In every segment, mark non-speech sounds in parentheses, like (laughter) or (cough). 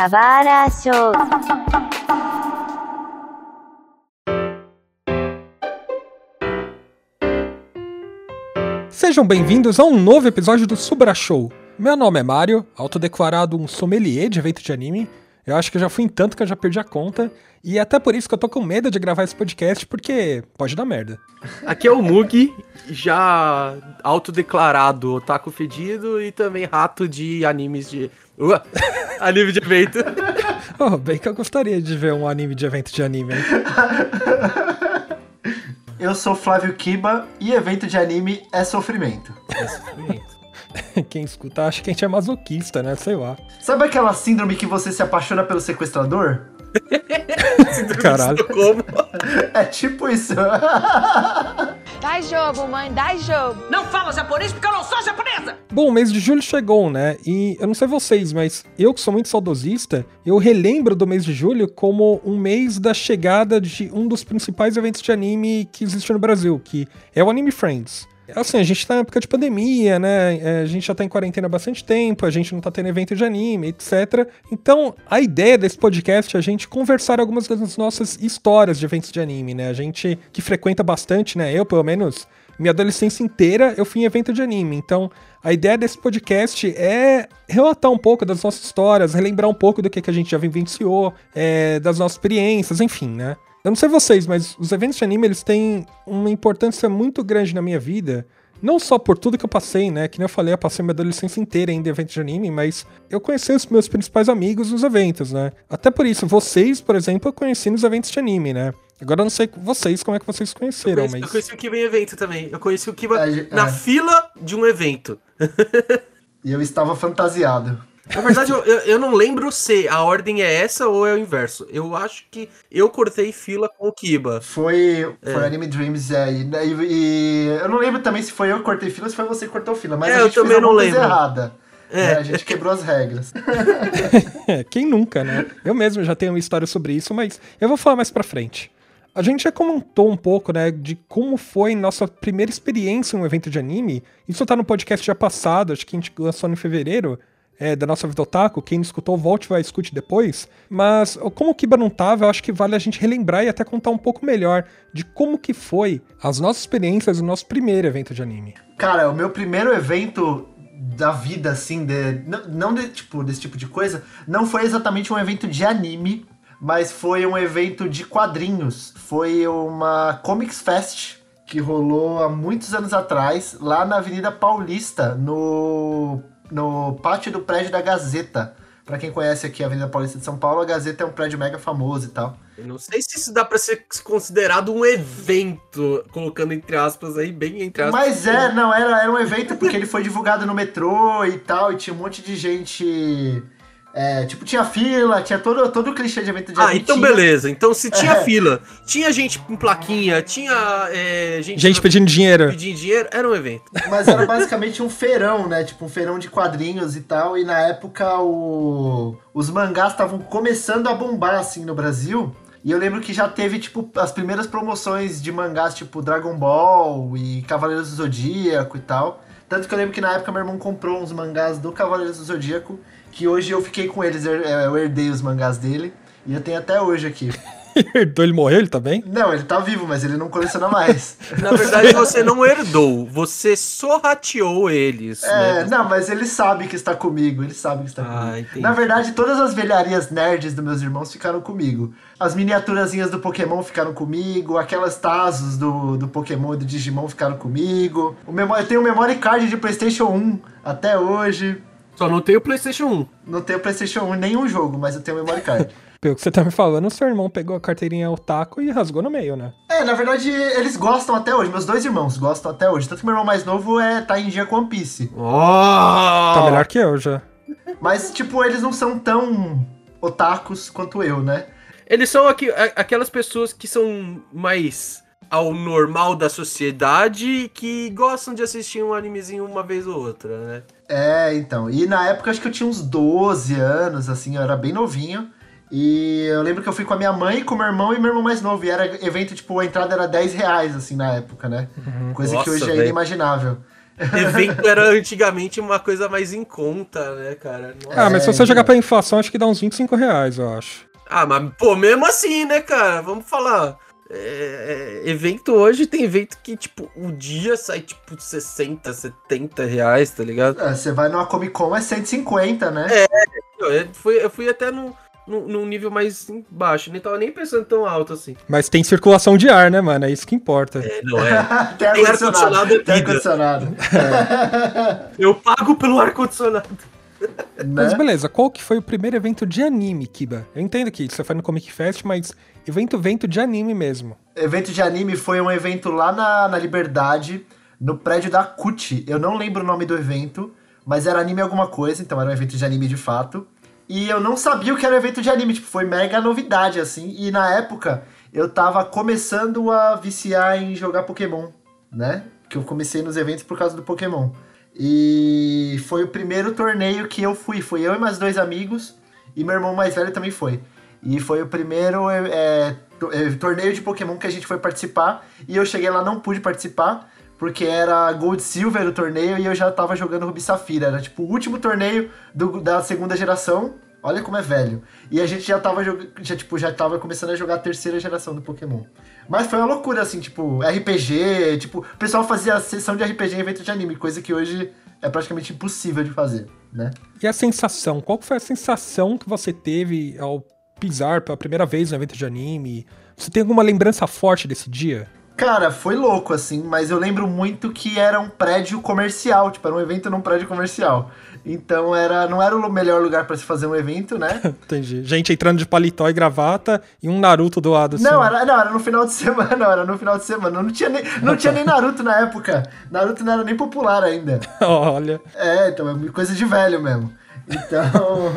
Kawara Show. Sejam bem-vindos a um novo episódio do Subra Show. Meu nome é Mário, autodeclarado um sommelier de evento de anime. Eu acho que eu já fui em tanto que eu já perdi a conta. E é até por isso que eu tô com medo de gravar esse podcast, porque pode dar merda. Aqui é o Mug, já autodeclarado otaku fedido e também rato de animes de. Uh, (laughs) anime de evento. (laughs) Oh, bem que eu gostaria de ver um anime de evento de anime. hein? Eu sou Flávio Kiba e evento de anime é sofrimento. (laughs) Quem escuta acha que a gente é masoquista, né? Sei lá. Sabe aquela síndrome que você se apaixona pelo sequestrador? (laughs) Caralho. Como? (laughs) É tipo isso. Dá jogo, mãe, dá jogo. Não fala japonês porque eu não sou japonesa! Bom, o mês de julho chegou, né? E eu não sei vocês, mas eu que sou muito saudosista, eu relembro do mês de julho como um mês da chegada de um dos principais eventos de anime que existe no Brasil, que é o Anime Friends. Assim, a gente tá na época de pandemia, né? É, A gente já tá em quarentena há bastante tempo, a gente não tá tendo evento de anime, etc. Então, a ideia desse podcast é a gente conversar algumas das nossas histórias de eventos de anime, né? A gente que frequenta bastante, né? Eu, pelo menos, minha adolescência inteira eu fui em evento de anime. Então, a ideia desse podcast é relatar um pouco das nossas histórias, relembrar um pouco do que, que a gente já vivenciou, é, das nossas experiências, enfim, né? Eu não sei vocês, mas os eventos de anime eles têm uma importância muito grande na minha vida. Não só por tudo que eu passei, né? Que nem eu falei, eu passei minha adolescência inteira em eventos de anime, mas eu conheci os meus principais amigos nos eventos, né? Até por isso, vocês, por exemplo, eu conheci nos eventos de anime, né? Agora eu não sei vocês como é que vocês Eu conheceram, conheci, mas. eu conheci o Kiba em evento também. Eu conheci o Kiba É, na é. fila de um evento. (laughs) E eu estava fantasiado. Na verdade, eu, eu, eu não lembro se a ordem é essa ou é o inverso. Eu acho que eu cortei fila com o Kiba. Foi, foi É. Anime Dreams, é, e, e- e eu não lembro também se foi eu que cortei fila ou se foi você que cortou fila, mas É, a eu gente fez também não coisa lembro. errada. É. né? A gente quebrou as regras. É, (laughs) quem nunca, né? Eu mesmo já tenho uma história sobre isso, mas eu vou falar mais pra frente. A gente já comentou um pouco, né, de como foi nossa primeira experiência em um evento de anime. Isso tá no podcast já passado, acho que a gente lançou em fevereiro, é, da nossa Vida Otaku. Quem não escutou, volte vai escute depois. Mas, como o Kiba não tava, eu acho que vale a gente relembrar e até contar um pouco melhor de como que foi as nossas experiências no nosso primeiro evento de anime. Cara, o meu primeiro evento da vida, assim, de, não de, tipo, desse tipo de coisa, não foi exatamente um evento de anime, mas foi um evento de quadrinhos. Foi uma Comics Fest que rolou há muitos anos atrás, lá na Avenida Paulista, no, no pátio do prédio da Gazeta. Pra quem conhece aqui a Avenida Paulista de São Paulo, a Gazeta é um prédio mega famoso e tal. Eu não sei se isso dá pra ser considerado um evento, colocando entre aspas aí, bem entre aspas. Mas é, não, era, era um evento porque ele foi divulgado no metrô e tal, e tinha um monte de gente. É, tipo, tinha fila, tinha todo, todo o clichê de evento de Ah, então beleza. Então se tinha É. fila, tinha gente com plaquinha, tinha é, gente, Gente pedindo dinheiro. pedindo dinheiro, era um evento. Mas era basicamente um feirão, né? Tipo, um feirão de quadrinhos e tal. E na época o... os mangás estavam começando a bombar, assim, no Brasil. E eu lembro que já teve, tipo, as primeiras promoções de mangás, tipo Dragon Ball e Cavaleiros do Zodíaco e tal. Tanto que eu lembro que na época meu irmão comprou uns mangás do Cavaleiros do Zodíaco, que hoje eu fiquei com eles, eu herdei os mangás dele. E eu tenho até hoje aqui. (laughs) Herdou, ele morreu, ele tá bem? Não, ele tá vivo, mas ele não coleciona mais. (laughs) Na verdade, você não herdou, você sorrateou eles. É, né? não, mas ele sabe que está comigo, ele sabe que está Ah, comigo. entendi. Na verdade, todas as velharias nerds dos meus irmãos ficaram comigo. As miniaturazinhas do Pokémon ficaram comigo, aquelas Tazos do, do Pokémon e do Digimon ficaram comigo. O memo- eu tenho o memory card de Playstation 1 até hoje. Só não tem o PlayStation 1. Não tenho Playstation 1 em nenhum jogo, mas eu tenho o memory card. (laughs) Pelo que você tá me falando, o seu irmão pegou a carteirinha otaku e rasgou no meio, né? é, na verdade, eles gostam até hoje. Meus dois irmãos gostam até hoje. Tanto que meu irmão mais novo é, tá em dia com One Piece. Oh! Tá melhor que eu já. Mas, tipo, eles não são tão otakus quanto eu, né? Eles são aqui, aquelas pessoas que são mais ao normal da sociedade e que gostam de assistir um animezinho uma vez ou outra, né? É, então. E na época acho que eu tinha uns 12 anos, assim, eu era bem novinho. E eu lembro que eu fui com a minha mãe, com o meu irmão e meu irmão mais novo. E era evento, tipo, a entrada era 10 reais, assim, na época, né? Coisa que Nossa, hoje é velho. inimaginável. evento era antigamente uma coisa mais em conta, né, cara? Nossa. Ah, mas se É, você jogar então. pra inflação, acho que dá uns 25 reais, eu acho. Ah, mas, pô, mesmo assim, né, cara? Vamos falar. É, é, evento hoje tem evento que, tipo, o dia sai, tipo, 60, 70 reais, tá ligado? É, você vai numa Comic Con, é 150, né? Eu, eu fui, eu fui até num, num, num nível mais baixo, nem tava nem pensando tão alto assim. Mas tem circulação de ar, né, mano? É isso que importa. É, não é? (laughs) tem Tem ar-condicionado. ar-condicionado, Tem ar-condicionado. Eu pago pelo ar-condicionado. Mas né? beleza, qual que foi o primeiro evento de anime, Kiba? Eu entendo que você foi no Comic Fest, mas evento, evento de anime mesmo. Evento de anime foi um evento lá na, na Liberdade, no prédio da CUT. Eu não lembro o nome do evento, mas era anime alguma coisa, então era um evento de anime de fato. E eu não sabia o que era um evento de anime, tipo, foi mega novidade, assim. E na época, eu tava começando a viciar em jogar Pokémon, né? Que eu comecei nos eventos por causa do Pokémon. E foi o primeiro torneio que eu fui. Foi eu e mais dois amigos, e meu irmão mais velho também foi. E foi o primeiro é, to- é, torneio de Pokémon que a gente foi participar. E eu cheguei lá, não pude participar, porque era Gold Silver o torneio e eu já tava jogando Ruby Safira. Era tipo o último torneio do- da segunda geração. Olha como é velho. E a gente já tava. Já, tipo, já tava começando a jogar a terceira geração do Pokémon. Mas foi uma loucura, assim, tipo, RPG, tipo, o pessoal fazia sessão de RPG em evento de anime, coisa que hoje é praticamente impossível de fazer, né? E a sensação? Qual foi a sensação que você teve ao pisar pela primeira vez no evento de anime? Você tem alguma lembrança forte desse dia? Cara, foi louco, assim, mas eu lembro muito que era um prédio comercial, tipo, era um evento num prédio comercial. Então era, não era o melhor lugar pra se fazer um evento, né? (laughs) Entendi. Gente entrando de paletó e gravata e um Naruto do lado assim. Não, era, não, era no final de (laughs) semana, não, era no final de semana. Não tinha nem, não tinha nem Naruto na época. Naruto não era nem popular ainda. (laughs) Olha. É, então é coisa de velho mesmo. Então.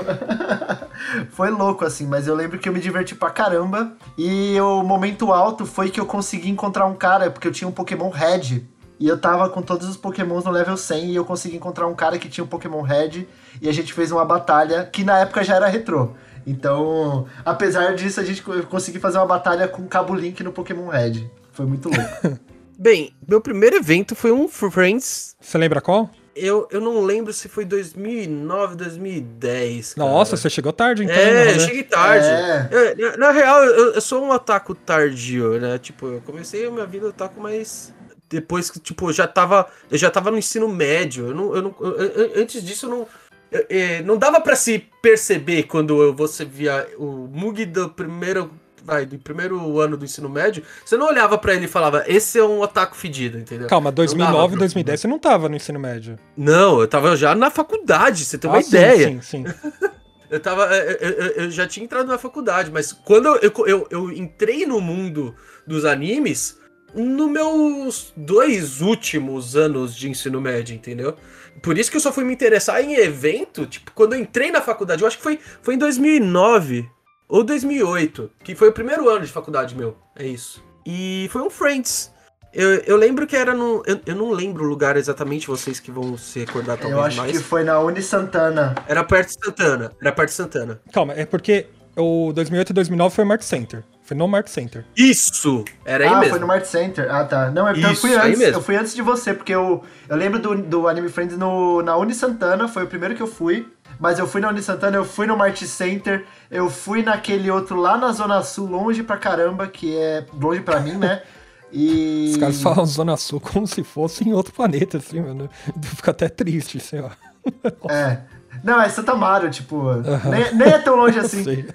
Foi louco, assim, mas eu lembro que eu me diverti pra caramba. E o momento alto foi que eu consegui encontrar um cara, porque eu tinha um Pokémon Red. E eu tava com todos os Pokémons no level 100 e eu consegui encontrar um cara que tinha um Pokémon Red. E a gente fez uma batalha que na época já era retrô. Então, apesar disso, a gente co- conseguiu fazer uma batalha com Cabo Link no Pokémon Red. Foi muito louco. (laughs) Bem, meu primeiro evento foi um Friends. Você lembra qual? Eu, eu não lembro se foi 2009, 2010. cara. Nossa, você chegou tarde então. É, no eu cheguei tarde. É. É, na, na real, eu, eu sou um otaku tardio, né? Tipo, eu comecei a minha vida otaku, mas depois que, tipo, eu já tava, eu já tava no ensino médio. Eu não, eu não, eu- eu- antes disso, eu não, eu- é, não dava pra se perceber quando eu- você via o Mug do primeiro, vai, do primeiro ano do ensino médio. Você não olhava pra ele e falava, esse é um otaku fedido, entendeu? Calma, Não dava 2009 pra- 2010 você não tava no ensino médio. Não, eu tava já na faculdade, você tem uma Ah, sim, ideia. Sim, sim. (laughs) Eu tava. Eu, eu- eu já tinha entrado na faculdade, mas quando eu, eu, eu, eu entrei no mundo dos animes, nos meus dois últimos anos de ensino médio, entendeu? Por isso que eu só fui me interessar em evento, tipo, quando eu entrei na faculdade, eu acho que foi, foi em 2009 ou 2008, que foi o primeiro ano de faculdade meu, é isso. E foi um Friends. Eu, eu lembro que era no. Eu, eu não lembro o lugar exatamente, vocês que vão se recordar talvez eu acho mais. que foi na Uni Santana. Era perto de Santana. Era perto de Santana. Calma, é porque o 2008 e 2009 foi Mark Center. Foi no Mark Center. Isso! Era aí ah, mesmo. foi no Mart Center. Ah, tá. Não, é porque eu Isso, fui aí antes. mesmo. Eu fui antes de você, porque eu, eu lembro do, do Anime Friends no, na Uni Santana, foi o primeiro que eu fui. Mas eu fui na Uni Santana, eu fui no Mart Center, eu fui naquele outro lá na Zona Sul, longe pra caramba, que é longe pra mim, né? (laughs) E. Os caras falam Zona Sul como se fosse em outro planeta, assim, mano. Fica até triste, sei lá. (laughs) É. Não, é Santa Amaro, tipo. Nem, nem é tão longe assim. (laughs) Sei.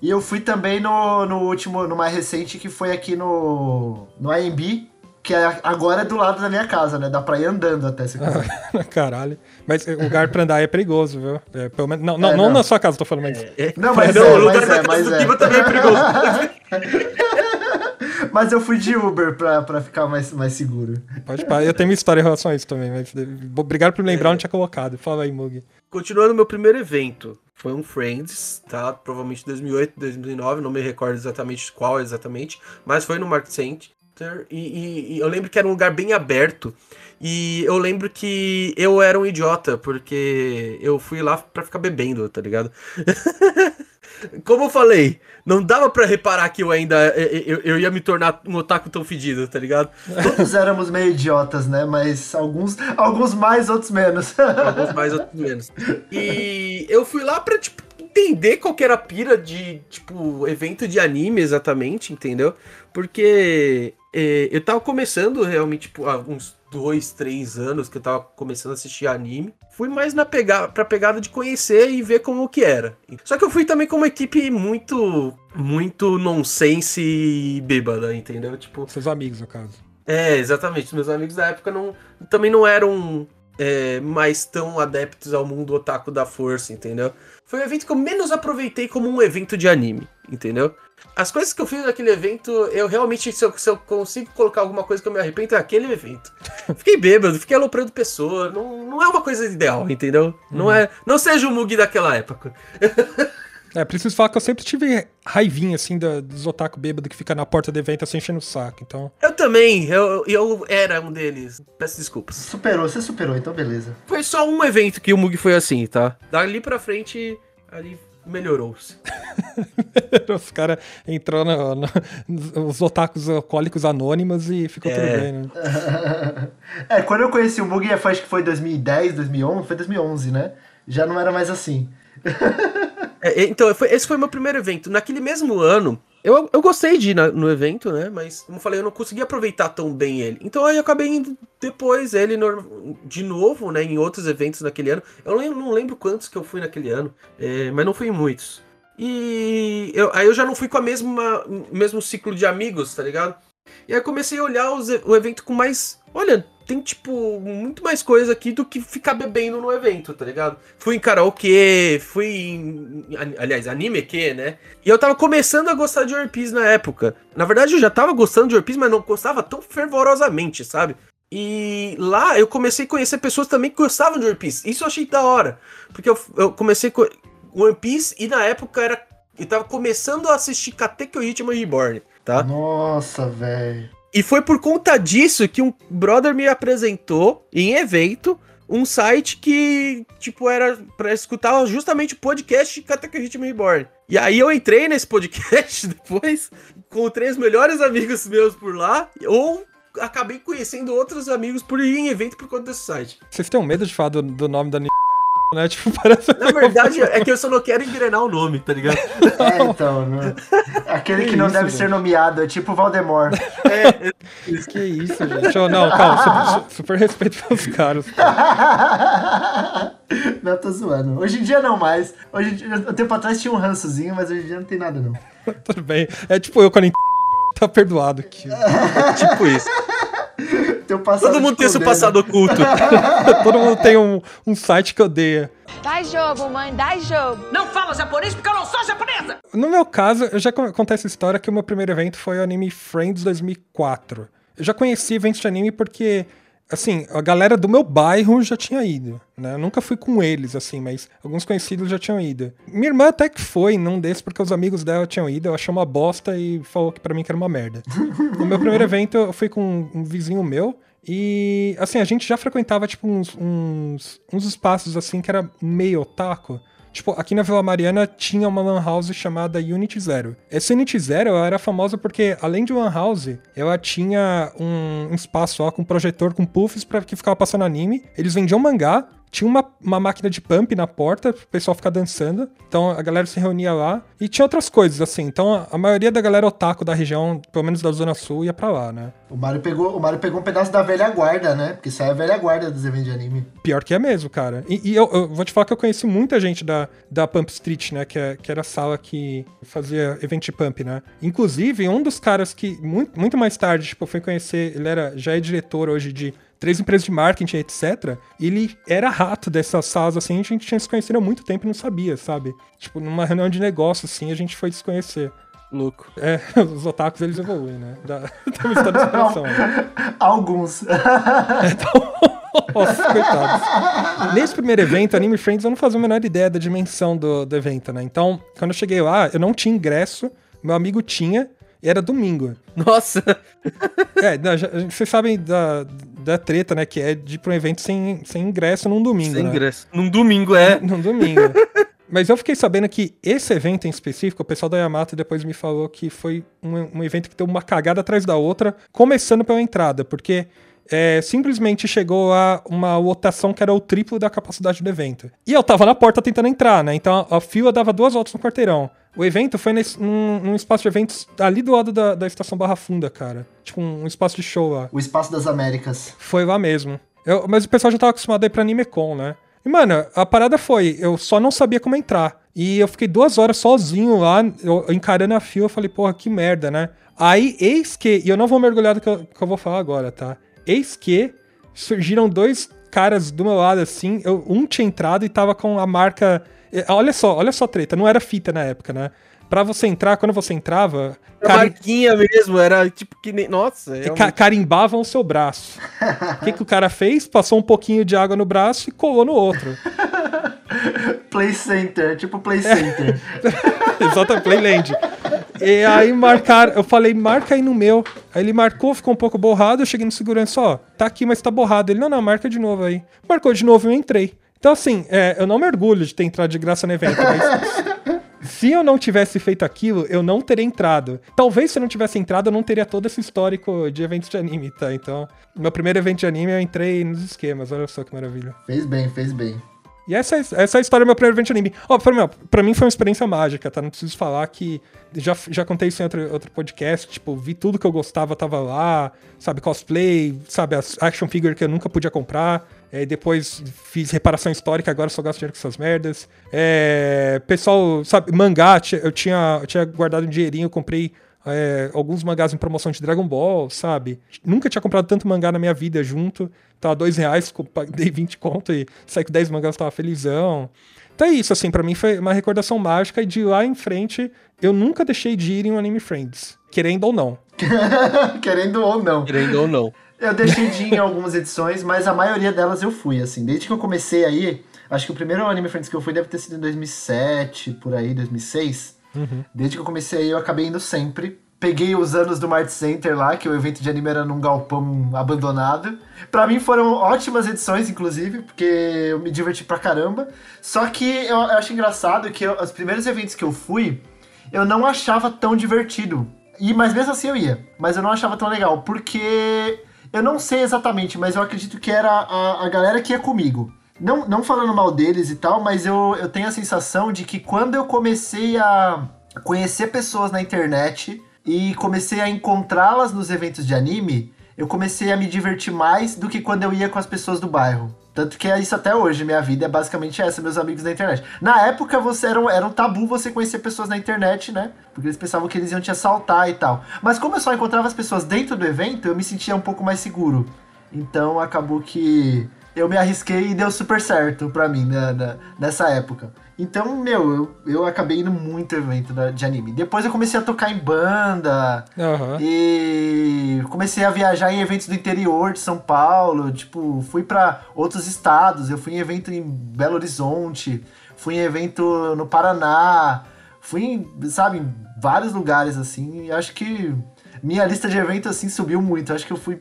E eu fui também no, no último, no mais recente, que foi aqui no, no AMB, que é, agora é do lado da minha casa, né? Dá pra ir andando até se quiser. (laughs) Caralho. Mas o lugar pra andar é perigoso, viu? É, pelo menos, não, não, É, não não. na sua casa, tô falando, mas. Não, mas não, é, o lugar mas da é, casa do é. Kiba também é perigoso. (laughs) Mas eu fui de Uber pra, pra ficar mais, mais seguro. Pode parar. Eu tenho uma história em relação a isso também, mas eh, obrigado por me lembrar onde tinha colocado. Fala aí, Mug. Continuando, meu primeiro evento foi um Friends, tá? Provavelmente 2008, 2009, não me recordo exatamente qual exatamente, mas foi no Mark Center. E, e- e eu lembro que era um lugar bem aberto. E eu lembro que eu era um idiota, porque eu fui lá pra ficar bebendo, tá ligado? (laughs) como eu falei, não dava pra reparar que eu ainda eu, eu ia me tornar um otaku tão fedido, tá ligado? Todos éramos meio idiotas, né? Mas alguns, alguns mais, outros menos. Alguns mais, outros menos. E eu fui lá pra, tipo, entender qual que era a pira de, tipo, evento de anime exatamente, entendeu? Porque eu tava começando realmente, tipo, há uns dois, três anos que eu tava começando a assistir anime. Fui mais na pegada, pra pegada de conhecer e ver como que era. Só que eu fui também com uma equipe muito, muito nonsense e bêbada, entendeu? Tipo, Seus amigos, no caso. é, exatamente. Meus amigos da época não, também não eram é, mais tão adeptos ao mundo otaku da força, entendeu? Foi o evento que eu menos aproveitei como um evento de anime, entendeu? As coisas que eu fiz naquele evento, eu realmente, se eu, se eu consigo colocar alguma coisa que eu me arrependo, é aquele evento. (laughs) Fiquei bêbado, fiquei aloprando pessoa, não, não é uma coisa ideal, entendeu? Não é, não seja o Mugi daquela época. É, preciso falar que eu sempre tive raivinha, assim, da, dos otaku bêbado que fica na porta do evento assim, enchendo o saco. Então, Eu também, eu, eu era um deles. Peço desculpas. Superou, você superou, então beleza. Foi só um evento que o Mug foi assim, tá? Dali pra frente, ali melhorou-se. (laughs) os caras entrou no, no- os otakus alcoólicos anônimos e ficou É. tudo bem, né? (laughs) É, quando eu conheci o Mugi, foi- acho que foi 2010, 2011, foi 2011, né? Já não era mais assim. (laughs) É, então, foi- esse foi meu primeiro evento. Naquele mesmo ano, eu, eu gostei de ir na- no evento, né? Mas, como eu falei, eu não consegui aproveitar tão bem ele. Então, aí eu acabei indo depois ele nor- de novo, né? Em outros eventos naquele ano. Eu lem- não lembro quantos que eu fui naquele ano, é, mas não fui em muitos. E eu- aí eu já não fui com a mesma mesmo ciclo de amigos, tá ligado? E aí comecei a olhar os o evento com mais. Olha, tem tipo muito mais coisa aqui do que ficar bebendo no evento, tá ligado? Fui em karaokê, fui em. Aliás, anime que, né? E eu tava começando a gostar de One Piece na época. Na verdade, eu já tava gostando de One Piece, mas não gostava tão fervorosamente, sabe? E lá eu comecei a conhecer pessoas também que gostavam de One Piece. Isso eu achei da hora. Porque eu, eu comecei com One Piece e na época era. Eu tava começando a assistir Katekyo Hitman Reborn, tá? Nossa, velho. E foi por conta disso que um brother me apresentou em evento um site que, tipo, era pra escutar justamente o podcast Katakyo Hitman Reborn. E aí eu entrei nesse podcast (laughs) depois, encontrei os melhores amigos meus por lá, ou acabei conhecendo outros amigos por ir em evento por conta desse site. Vocês têm medo de falar do, do nome da né? (laughs) Tipo, parece. Na verdade, é que eu só não quero engrenar o nome, tá ligado? É, então, né? Aquele que, Que não isso, deve gente. ser nomeado, é tipo o Valdemar. (laughs) Que isso, gente. Não, calma, super, super respeito pelos caras. (laughs) não, tô zoando. Hoje em dia não mais. Hoje em dia, um tempo atrás tinha um rançozinho, mas hoje em dia não tem nada, não. Tudo bem. É tipo eu quando tá perdoado aqui. tipo isso. Teu passado Todo mundo te tem seu condena. passado oculto. (laughs) Todo mundo tem um, um site que odeia. Dá jogo, mãe, dá jogo. Não fala japonês porque eu não sou japonesa! No meu caso, eu já con- contei essa história que o meu primeiro evento foi o Anime Friends 2004. Eu já conheci eventos de anime porque, assim, a galera do meu bairro já tinha ido, né? Eu nunca fui com eles, assim, mas alguns conhecidos já tinham ido. Minha irmã até que foi num desses porque os amigos dela tinham ido, eu achei uma bosta e falou que pra mim que era uma merda. (laughs) no meu primeiro evento, eu fui com um vizinho meu e, assim, a gente já frequentava, tipo, uns, uns, uns espaços, assim, que era meio otaku. Tipo, aqui na Vila Mariana tinha uma lan house chamada Unity Zero. Essa Unity Zero era famosa porque, além de lan house, ela tinha um, um espaço ó, com projetor com puffs para que ficava passando anime. Eles vendiam mangá, tinha uma, uma máquina de pump na porta pro pessoal ficar dançando. Então a galera se reunia lá. E tinha outras coisas, assim. Então a, a maioria da galera otaku da região, pelo menos da Zona Sul, ia pra lá, né? O Mario, pegou, o Mario pegou um pedaço da velha guarda, né? Porque isso aí é a velha guarda dos eventos de anime. Pior que é mesmo, cara. E, e eu, eu vou te falar que eu conheci muita gente da, da Pump Street, né? Que, é- que era a sala que fazia evento de Pump, né? Inclusive, um dos caras que muito, muito mais tarde, tipo, eu fui conhecer, ele era, já é diretor hoje de três empresas de marketing, etc. Ele era rato dessas salas, assim, a gente tinha se conhecido há muito tempo e não sabia, sabe? Tipo, numa reunião de negócio, assim, a gente foi se conhecer. Louco. É, (laughs) os otakus, eles evoluem, né? Da, (laughs) tem uma história de superação, né? (laughs) Alguns. Nossa, coitados. Nesse primeiro evento, Anime Friends, eu não fazia a menor ideia da dimensão do, do evento, né? Então, quando eu cheguei lá, eu não tinha ingresso, meu amigo tinha, e era domingo. Nossa. É, não, já- vocês sabem da, da treta, né? Que é de ir pra um evento sem, sem ingresso num domingo, Sem né? ingresso. Num domingo, é. (laughs) Num domingo. Mas eu fiquei sabendo que esse evento em específico, o pessoal da Yamato depois me falou que foi um, um evento que deu uma cagada atrás da outra, começando pela entrada, porque é, simplesmente chegou a uma lotação que era o triplo da capacidade do evento. E eu tava na porta tentando entrar, né? Então a, a fila dava duas voltas no quarteirão. O evento foi nesse, num, num espaço de eventos ali do lado da, da estação Barra Funda, cara. Tipo, um, um espaço de show lá. O Espaço das Américas. Foi lá mesmo. Eu- mas o pessoal já tava acostumado a ir pra AnimeCon, né? E, mano, a parada foi, eu só não sabia como entrar. E eu fiquei duas horas sozinho lá, eu, encarando a fila, eu falei, porra, que merda, né? Aí, eis que, e eu não vou mergulhar do que eu, que eu vou falar agora, tá? Eis que surgiram dois caras do meu lado, assim, eu- um tinha entrado e tava com a marca... Olha só, olha só a treta, não era fita na época, né? Pra você entrar, quando você entrava, Era cari- marquinha mesmo, era tipo que nem. Nossa, e é um- ca- carimbavam o seu braço. O que, que o cara fez? Passou um pouquinho de água no braço e colou no outro. (laughs) Play Center, tipo Play Center. (laughs) Exatamente, Playland. E aí marcaram, eu falei, marca aí no meu. Aí ele marcou, ficou um pouco borrado, eu cheguei no segurança, ó, tá aqui, mas tá borrado. Ele, não, não, marca de novo aí. Marcou de novo e eu entrei. Então, assim, é, eu não me orgulho de ter entrado de graça no evento, mas (laughs) se eu não tivesse feito aquilo, eu não teria entrado. Talvez se eu não tivesse entrado, eu não teria todo esse histórico de eventos de anime, tá? Então, meu primeiro evento de anime, eu entrei nos esquemas, olha só que maravilha. fez bem, fez bem. E essa, essa é a história do meu primeiro evento anime. Ó, pra, mim, pra mim foi uma experiência mágica, tá? Não preciso falar que. Já, já contei isso em outro, outro podcast. Tipo, vi tudo que eu gostava, tava lá. Sabe, cosplay, sabe, as action figure que eu nunca podia comprar. É, depois fiz reparação histórica, agora só gasto dinheiro com essas merdas. É, pessoal, sabe, mangá, eu tinha, eu tinha guardado um dinheirinho, eu comprei é, alguns mangás em promoção de Dragon Ball, sabe? Nunca tinha comprado tanto mangá na minha vida junto. Tava dois reais, (laughs) dei 20 conto e saí com 10 mangás, tava felizão. Então é isso, assim, pra mim foi uma recordação mágica e de lá em frente eu nunca deixei de ir em um Anime Friends, querendo ou não. (laughs) Querendo ou não. Querendo ou não. Eu deixei de ir em algumas edições, mas a maioria delas eu fui, assim. Desde que eu comecei aí, acho que o primeiro Anime Friends que eu fui deve ter sido em 2007, por aí, 2006. Desde que eu comecei eu acabei indo sempre. Peguei os anos do Mart Center lá, que o evento de anime era num galpão abandonado. Pra mim foram ótimas edições, inclusive, porque eu me diverti pra caramba. Só que eu, eu acho engraçado que eu- os primeiros eventos que eu fui, eu não achava tão divertido. E, mas mesmo assim eu ia. Mas eu não achava tão legal, porque eu não sei exatamente, mas eu acredito que era a, a galera que ia comigo. Não, não falando mal deles e tal, mas eu, eu tenho a sensação de que quando eu comecei a conhecer pessoas na internet e comecei a encontrá-las nos eventos de anime, eu comecei a me divertir mais do que quando eu ia com as pessoas do bairro. Tanto que é isso até hoje, minha vida é basicamente essa, meus amigos da internet. Na época você era um, era um tabu você conhecer pessoas na internet, né? Porque eles pensavam que eles iam te assaltar e tal. Mas como eu só encontrava as pessoas dentro do evento, eu me sentia um pouco mais seguro. Então acabou que eu me arrisquei e deu super certo pra mim né, na- nessa época. Então, meu, eu, eu acabei indo muito evento de anime. Depois eu comecei a tocar em banda, Aham. e comecei a viajar em eventos do interior de São Paulo, tipo, fui pra outros estados, eu fui em evento em Belo Horizonte, fui em evento no Paraná, fui em, sabe, em vários lugares assim, e acho que minha lista de eventos assim subiu muito. Acho que eu fui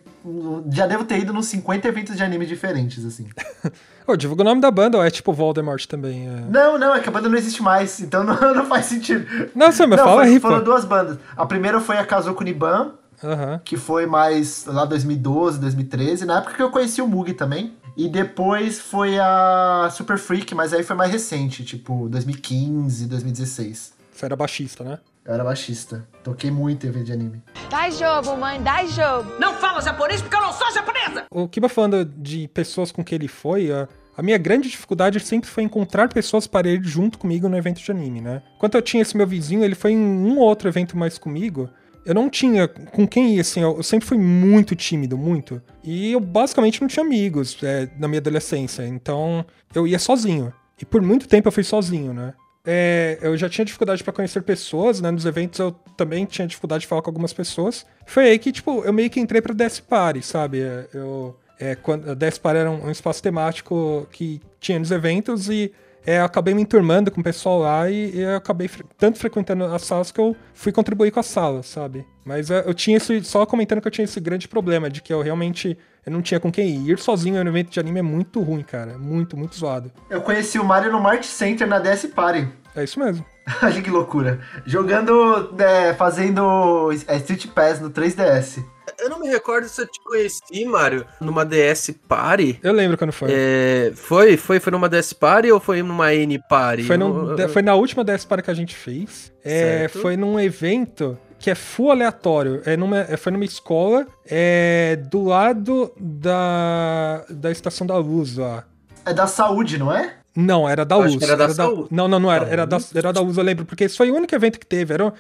já devo ter ido nos 50 eventos de anime diferentes assim. (laughs) Ô, divulga o nome da banda, ou é tipo Voldemort também? é? Não, não, é que a banda não existe mais, então não, (laughs) não faz sentido. Não, você me Não, fala foi- aí, foram pô. duas bandas. A primeira foi a Kazoku Niban, Aham. que foi mais lá 2012, 2013, na época que eu conheci o Mug também. E depois foi a Super Freak, mas aí foi mais recente, tipo 2015, 2016. Você era baixista, né? Eu era baixista. Toquei muito em evento de anime. Dá jogo, mãe, dá jogo. Não fala japonês porque eu não sou japonesa! O Kiba falando de pessoas com que ele foi, a, a minha grande dificuldade sempre foi encontrar pessoas para ir junto comigo no evento de anime, né? Quando eu tinha esse meu vizinho, ele foi em um ou outro evento mais comigo. Eu não tinha com quem ir, assim, eu, eu sempre fui muito tímido, muito. E eu basicamente não tinha amigos é, na minha adolescência, então eu ia sozinho. E por muito tempo eu fui sozinho, né? É, eu já tinha dificuldade pra conhecer pessoas, né? Nos eventos eu também tinha dificuldade de falar com algumas pessoas. Foi aí que, tipo, eu meio que entrei pra DS Party, sabe? É, Eu, é, quando, a DS Party era um, um espaço temático que tinha nos eventos e é, eu acabei me enturmando com o pessoal lá e, e eu acabei fre- tanto frequentando as salas que eu fui contribuir com as salas, sabe? Mas é, eu tinha esse. Só comentando que eu tinha esse grande problema de que eu realmente. Eu não tinha com quem ir. Ir sozinho no evento de anime é muito ruim, cara. Muito, muito zoado. Eu conheci o Mario no Mart Center na DS Party. É isso mesmo. (laughs) Olha que loucura. Jogando, é, fazendo é, Street Pass no 3DS. Eu não me recordo se eu te conheci, Mário, numa DS Party. Eu lembro quando foi. É, foi, foi, foi numa DS Party ou foi numa N Party? Foi, num- foi na última DS Party que a gente fez. É, foi num evento que é full aleatório. É numa, é- foi numa escola é, do lado da, da Estação da Luz lá. É da saúde, não é? Não, era da Luz. acho que era da. Não, não, não era. Da Era da, era da Luz, eu lembro, porque esse foi o único evento que teve. Era,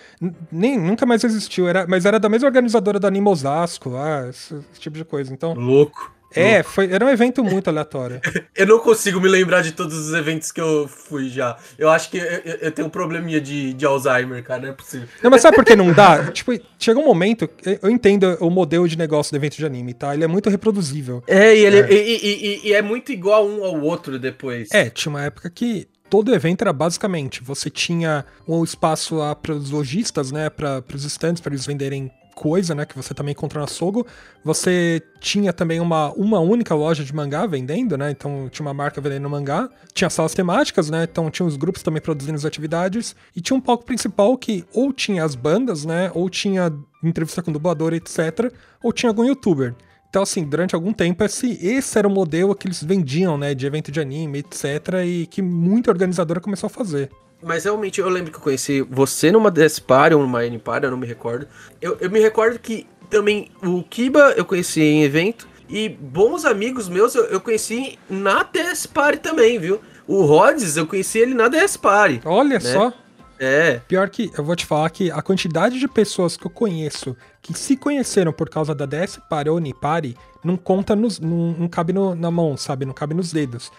nem, nunca mais existiu, era, mas era da mesma organizadora da Anima Osasco lá, esse, esse tipo de coisa. Então, Louco. É, foi, era um evento muito aleatório. (laughs) Eu não consigo me lembrar de todos os eventos que eu fui já. Eu acho que eu, eu- tenho um probleminha de, de Alzheimer, cara, não é possível. Não, mas sabe por que não dá? (laughs) tipo, chega um momento, eu- entendo o modelo de negócio do evento de anime, tá? Ele é muito reproduzível. É, e, ele, E, e- e- e é muito igual um ao outro depois. É, tinha uma época que todo evento era basicamente, você tinha um espaço lá para os lojistas, né, para os stands, para eles venderem coisa, né, que você também encontra na Sogo. Você tinha também uma, uma única loja de mangá vendendo, né, então tinha uma marca vendendo mangá. Tinha salas temáticas, né, então tinha os grupos também produzindo as atividades. E tinha um palco principal que ou tinha as bandas, né, ou tinha entrevista com dublador, etc., ou tinha algum youtuber. Então, assim, durante algum tempo, esse, esse era o modelo que eles vendiam, né, de evento de anime, etc., e que muita organizadora começou a fazer. Mas realmente eu lembro que eu conheci você numa DS Party ou numa N Party, eu não me recordo. Eu, eu me recordo que também o Kiba eu conheci em evento e bons amigos meus eu, eu conheci na DS Party também, viu? O Rhodes eu conheci ele na DS Party. Olha só, É, pior que eu vou te falar que a quantidade de pessoas que eu conheço que se conheceram por causa da DS Party ou Unipari não conta nos. não, não cabe no- na mão, sabe? Não cabe nos dedos.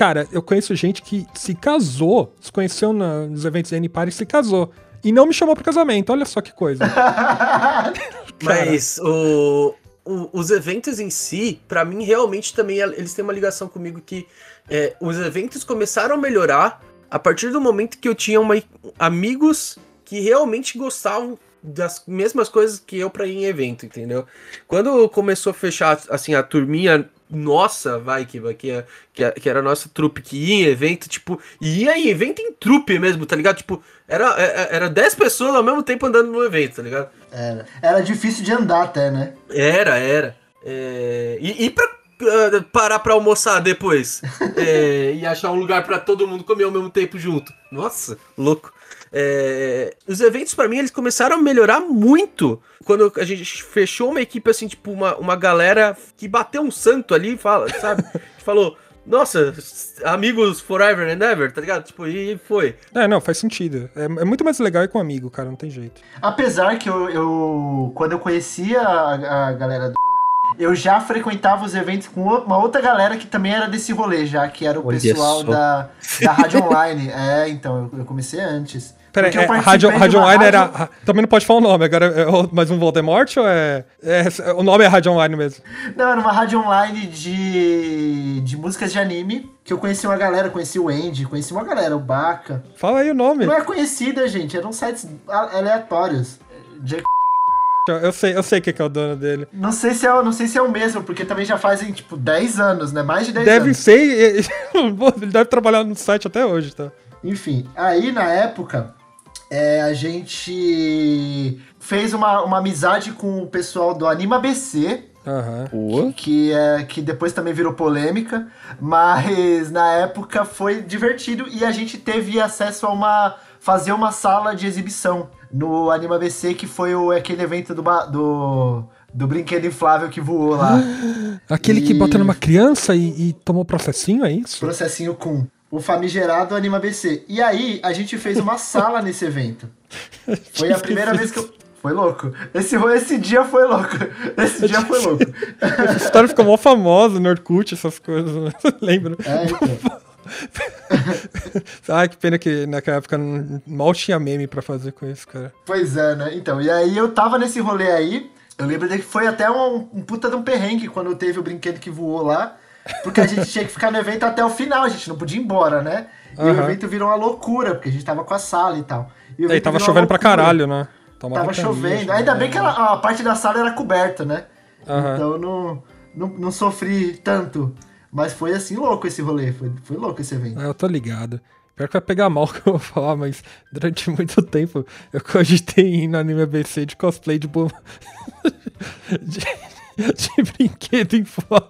Cara, eu conheço gente que se casou, se conheceu na- nos eventos da Unipari e se casou. E não me chamou pro casamento, olha só que coisa. (laughs) mas o, o- os eventos em si, pra mim realmente também eles têm uma ligação comigo que é, os eventos começaram a melhorar a partir do momento que eu tinha uma, amigos que realmente gostavam das mesmas coisas que eu pra ir em evento, entendeu? Quando começou a fechar assim a turminha nossa, vai que que, é- que, é- era a nossa trupe que ia em evento, tipo, e ia em evento em trupe mesmo, tá ligado? Tipo, era é- era 10 pessoas ao mesmo tempo andando no evento, tá ligado? Era. Era difícil de andar até, né? Era, era. É, E, e pra ah, parar pra almoçar depois? (laughs) É, e achar um lugar pra todo mundo comer ao mesmo tempo junto. Nossa, louco. É, os eventos pra mim eles começaram a melhorar muito quando a gente fechou uma equipe assim, tipo, uma, uma galera que bateu um santo ali, fala, sabe? (laughs) Que falou, nossa, amigos forever and ever, tá ligado? Tipo, e foi. É, não, faz sentido. É, é muito mais legal ir com um amigo, cara, não tem jeito. Apesar que eu, eu- quando eu conhecia a, a galera do (laughs) eu já frequentava os eventos com uma outra galera que também era desse rolê já, que era o Olha pessoal só. da, da Rádio Online. É, então, eu, eu comecei antes. Peraí, é, rádio, de rádio uma Online rádio- era. Também não pode falar o nome, agora é o- mais um Voldemort ou é, é- O nome é Rádio Online mesmo. Não, era uma rádio online de, de músicas de anime, que eu conheci uma galera, conheci o Andy, conheci uma galera, o Baca. Fala aí o nome. Não é conhecida, gente, eram sites aleatórios. Jack- Eu sei, eu sei quem que é o dono dele. Não sei, se é, o- não sei se é o mesmo, porque também já fazem, tipo, 10 anos, né? Mais de 10 Deve anos. ser. Pô, (laughs) Ele deve trabalhar no site até hoje, tá? Enfim, aí na época, é, a gente fez uma, uma amizade com o pessoal do Anima BC, Aham. que, é, que depois também virou polêmica, mas na época foi divertido e a gente teve acesso a uma. fazer uma sala de exibição no Anima BC, que foi o, aquele evento do, do, do brinquedo inflável que voou lá. (gasps) Aquele que E- bota numa criança e, e tomou processinho, é isso? processinho com o famigerado Anima BC. E aí, a gente fez uma (laughs) sala nesse evento. Foi a primeira vez que eu. Foi louco. Esse, esse dia foi louco. Esse dia foi louco. Essa história ficou mó famosa no Orkut, essas coisas, né? (laughs) Lembro. É, então. (laughs) Ai, que pena que naquela época mal tinha meme pra fazer com isso, cara. Pois é, né? Então, e aí eu tava nesse rolê aí. Eu lembro de que foi até um, um puta de um perrengue quando teve o brinquedo que voou lá. Porque a gente tinha que ficar no evento até o final, a gente não podia ir embora, né? E o Aham. evento virou uma loucura, porque a gente tava com a sala e tal. E o Aí evento tava chovendo pra caralho, né? Tomava Tava chovendo. Ainda bem que ela- a parte da sala era coberta, né? Aham. Então não, não, não sofri tanto. Mas foi assim louco esse rolê. Foi, foi louco esse evento. É, eu tô ligado. Pior que vai pegar mal (laughs) o que eu vou falar, mas durante muito tempo eu cogitei ir no anime ABC de cosplay de boa. (laughs) de, (laughs) de brinquedo em forma.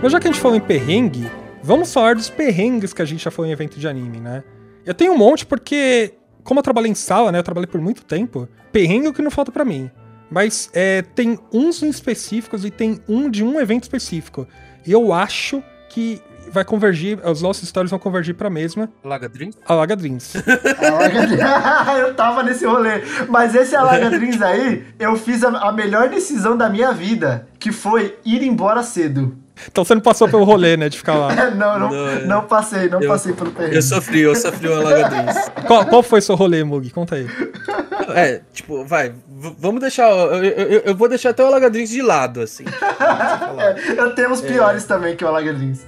Mas já que a gente falou em perrengue, vamos falar dos perrengues que a gente já foi em evento de anime, né? Eu tenho um monte porque, como eu trabalhei em sala, né? Eu trabalhei por muito tempo, perrengue é o que não falta pra mim. Mas é, tem uns em específicos e tem um de um evento específico. E eu acho que vai convergir, as nossas histórias vão convergir pra mesma, Laga Dream? a Laga Dreams. Alaga- (laughs) (laughs) eu tava nesse rolê. Mas esse Alaga Dreams aí, eu fiz a, a melhor decisão da minha vida, que foi ir embora cedo. Então você não passou pelo rolê, né? De ficar lá. (laughs) não, não, Não, é. não passei, não Eu- passei pelo perrengue. Eu sofri, eu sofri uma Laga Dreams. Qual, qual foi seu rolê, Mug? Conta aí. É, tipo, vai, vamos deixar. Eu, eu, eu vou deixar até o Laga Dreams de lado, assim. (laughs) É, eu tenho os piores também que o Alaga Dreams.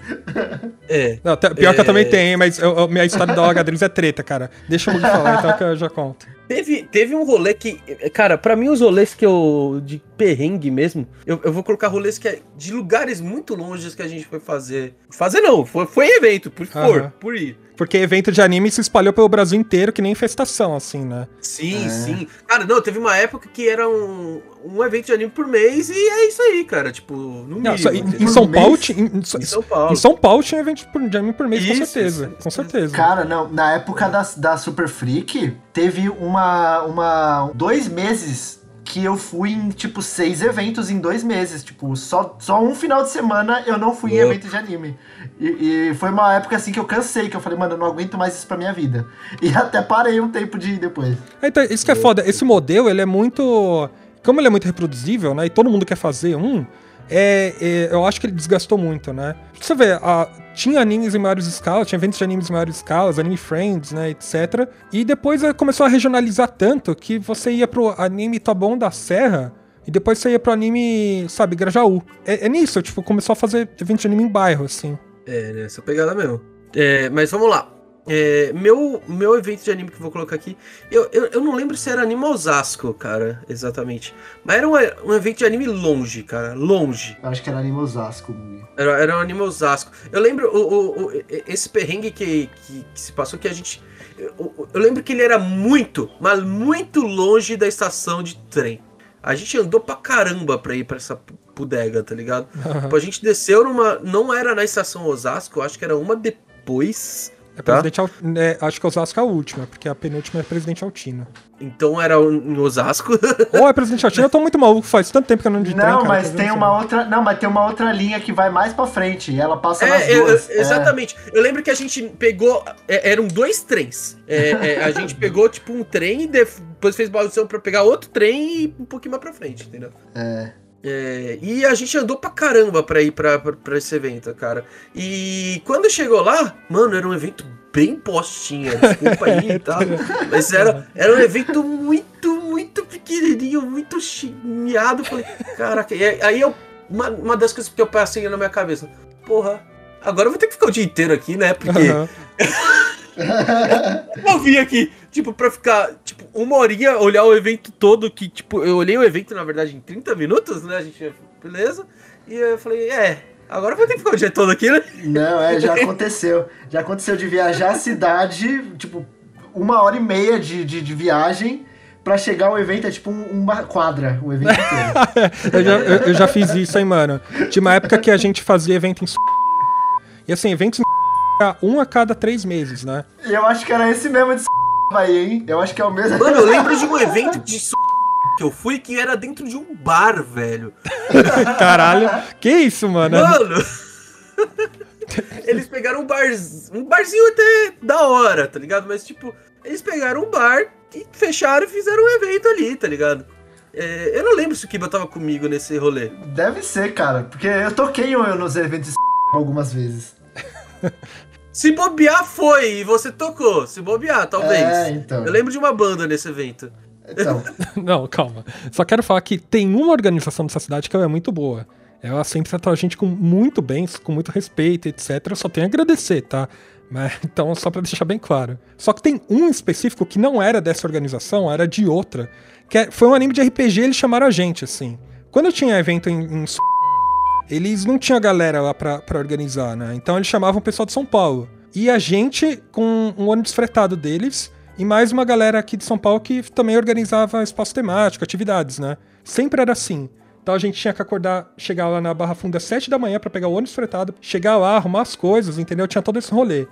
É. (laughs) Não, pior que eu É. também tenho, mas eu- eu- minha história da Laga Dreams é treta, cara. Deixa o Mug falar, então que eu já conto. Teve, teve um rolê que. Cara, pra mim, os rolês que eu. de perrengue mesmo, eu, eu vou colocar rolês que é de lugares muito longes que a gente foi fazer. Fazer não, foi, foi evento, por for, Aham. por ir. Porque evento de anime se espalhou pelo Brasil inteiro, que nem infestação, assim, né? Sim, É. sim. Cara, não, teve uma época que era um, um evento de anime por mês e é isso aí, cara. Tipo, no Não, mínimo. só- em, em São mês? Paulo, tinha- em, em- Em São Paulo. em São Paulo tinha evento de anime por mês, com Isso, certeza. isso, com certeza. Cara, não, na época da, da Super Freak, teve uma, uma. dois meses que eu fui em, tipo, seis eventos em dois meses. Tipo, só, só um final de semana eu não fui em evento de anime. E, e foi uma época assim que eu cansei, que eu falei, mano, eu não aguento mais isso pra minha vida. (laughs) E até parei um tempo de ir depois. Então, isso que é foda. Esse modelo, ele é muito. Como ele é muito reproduzível, né? E todo mundo quer fazer um. É, é, eu acho que ele desgastou muito, né? Você vê, a- tinha animes em maiores escalas, tinha eventos de animes em maiores escalas, Anime Friends, né, etc. E depois eh, começou a regionalizar tanto que você ia pro anime Taboão da Serra e depois você ia pro anime, sabe, Grajaú. É, é nisso, tipo, começou a fazer evento de anime em bairro, assim. É, né? Essa pegada mesmo. É, mas vamos lá. É, meu, meu evento de anime que eu vou colocar aqui. Eu, eu, eu não lembro se era anime Osasco, cara, exatamente. Mas era um, um evento de anime longe, cara. Longe. Eu acho que era anime Osasco. Era, era um anime Osasco. Eu lembro o, o- o- esse perrengue que, que, que se passou que a gente. Eu, eu lembro que ele era muito, mas muito longe da estação de trem. A gente andou pra caramba pra ir pra essa bodega, tá ligado? Tipo, a gente desceu numa. Não era na estação Osasco, eu acho que era uma depois. É Tá. Presidente Al- é, acho que Osasco é a última, porque a penúltima é Presidente Altino. Então era em Osasco. (laughs) Ou é Presidente Altino, eu tô muito maluco, faz tanto tempo que eu não de trem, Não, cara, mas eu tem não uma outra. Não, mas tem uma outra linha que vai mais pra frente. E ela passa nas É, duas. exatamente. Eu lembro que a gente pegou. é, eram dois trens. É, é, a (laughs) gente pegou, tipo, um trem e depois fez baldeação pra pegar outro trem e um pouquinho mais pra frente, entendeu? É. É, e a gente andou pra caramba pra ir pra, pra, pra esse evento, cara. E quando chegou lá, mano, era um evento bem postinha, desculpa aí (laughs) e tal. Mas era, era um evento muito, muito pequenininho, muito chineado. Falei, caraca, e aí eu. Uma, uma das coisas que eu passei na minha cabeça, porra, agora eu vou ter que ficar o dia inteiro aqui, né? Porque Aham. (laughs) eu vim aqui, tipo, pra ficar, tipo, uma horinha, olhar o evento todo, que, tipo, eu olhei o evento, na verdade, em 30 minutos, né, a gente, beleza, e eu falei, é, agora eu vou ter que ficar o dia todo aqui, né? Não, é, já aconteceu. Já aconteceu de viajar a cidade, tipo, uma hora e meia de, de, de viagem. Pra chegar ao evento é tipo um- uma quadra, o evento inteiro. (laughs) eu, já, eu, eu já fiz isso, hein, mano. Tinha uma época que a gente fazia evento em S- E assim, eventos em S- um a cada três meses, né? E eu acho que era esse mesmo de aí, hein? Eu acho que é o mesmo. Mano, eu lembro de um evento de que eu fui que era dentro de um bar, velho. (laughs) Caralho. Que isso, mano? Mano! Eles pegaram um bar, um barzinho até da hora, tá ligado? Mas, tipo, eles pegaram um bar e fecharam e fizeram um evento ali, tá ligado? É, eu não lembro se o Kiba tava comigo nesse rolê. Deve ser, cara. Porque eu toquei eu nos eventos de algumas vezes. (laughs) Se bobear, foi, e você tocou. Se bobear, talvez. É, então. Eu lembro de uma banda nesse evento. Então, (laughs) Não, calma. Só quero falar que tem uma organização dessa cidade que é muito boa. Ela sempre tratou a gente com muito bem, com muito respeito, etc. Eu só tenho a agradecer, tá? Mas, (laughs) então, só pra deixar bem claro. Só que tem um específico que não era dessa organização, era de outra. Que é- foi um anime de RPG, eles chamaram a gente, assim. Quando eu tinha evento em, em eles não tinham galera lá pra, organizar, né? Então eles chamavam o pessoal de São Paulo. E a gente, com um ônibus fretado deles, e mais uma galera aqui de São Paulo que também organizava espaço temático, atividades, né? Sempre era assim. Então a gente tinha que acordar, chegar lá na Barra Funda às 7 da manhã pra pegar o ônibus fretado, chegar lá, arrumar as coisas, entendeu? Tinha todo esse rolê.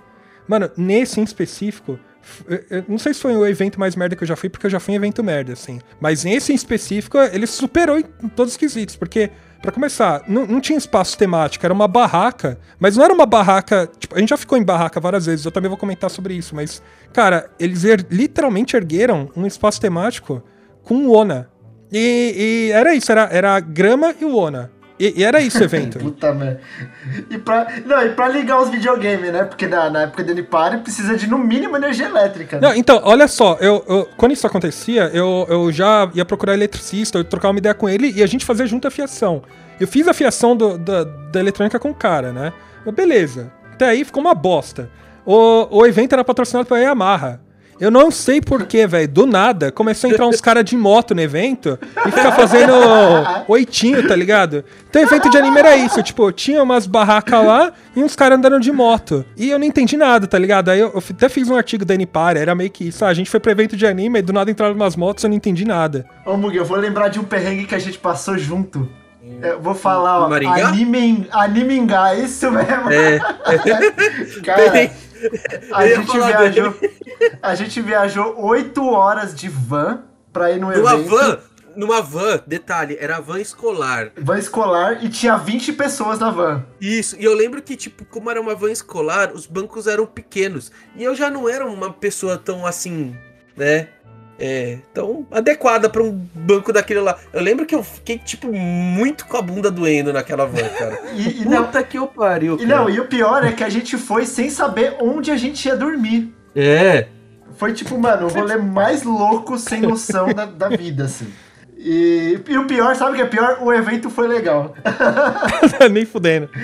Mano, nesse em específico, eu- eu não sei se foi o evento mais merda que eu já fui, porque eu já fui em evento merda, assim. Mas nesse em específico, ele superou em todos os quesitos, porque, pra começar, não, não tinha espaço temático, era uma barraca, mas não era uma barraca. Tipo, a gente já ficou em barraca várias vezes, eu também vou comentar sobre isso, mas, cara, eles er- literalmente ergueram um espaço temático com Ona. E, e era isso, era, era a grama e o Ona. E, e era isso o evento. (laughs) puta merda. E pra, não, e pra ligar os videogames, né? Porque na, na época do Unipare precisa de, no mínimo, energia elétrica. né? Não, então, olha só, eu, eu- quando isso acontecia, eu, eu já ia procurar eletricista, eu trocar uma ideia com ele e a gente fazia junto a fiação. Eu fiz a fiação do- da, da eletrônica com o cara, né? Beleza. Até aí ficou uma bosta. O, o evento era patrocinado pela Yamaha. Eu não sei porquê, velho. Do nada, começou a entrar uns caras de moto no evento e ficar fazendo oitinho, tá ligado? Então, evento de anime era isso. Tipo, tinha umas barracas lá e uns caras andando de moto. E eu não entendi nada, tá ligado? Aí eu, eu até fiz um artigo da Anipara, era meio que isso. Ah, a gente foi pro evento de anime e do nada entraram umas motos e eu não entendi nada. Ô, Mugi, eu vou lembrar de um perrengue que a gente passou junto. Eu vou falar, ó. Maringá? Anime, isso mesmo. É. (laughs) Cara, (laughs) a gente, viajou, a gente viajou 8 horas de van pra ir no numa evento. van, numa van, detalhe, era van escolar. Van escolar e tinha 20 pessoas na van. Isso, e eu lembro que, tipo, como era uma van escolar, os bancos eram pequenos. E eu já não era uma pessoa tão assim, né? É, tão adequada pra um banco daquele lá. Eu lembro que eu fiquei, tipo, muito com a bunda doendo naquela van, cara. (laughs) E, e não, Puta que eu pariu, e não, e o pior é que a gente foi sem saber onde a gente ia dormir. É. Foi tipo, mano, o rolê mais louco, sem noção da, da vida, assim. E, e o pior, sabe o que é pior? O evento foi legal. (laughs) Nem fudendo. (laughs)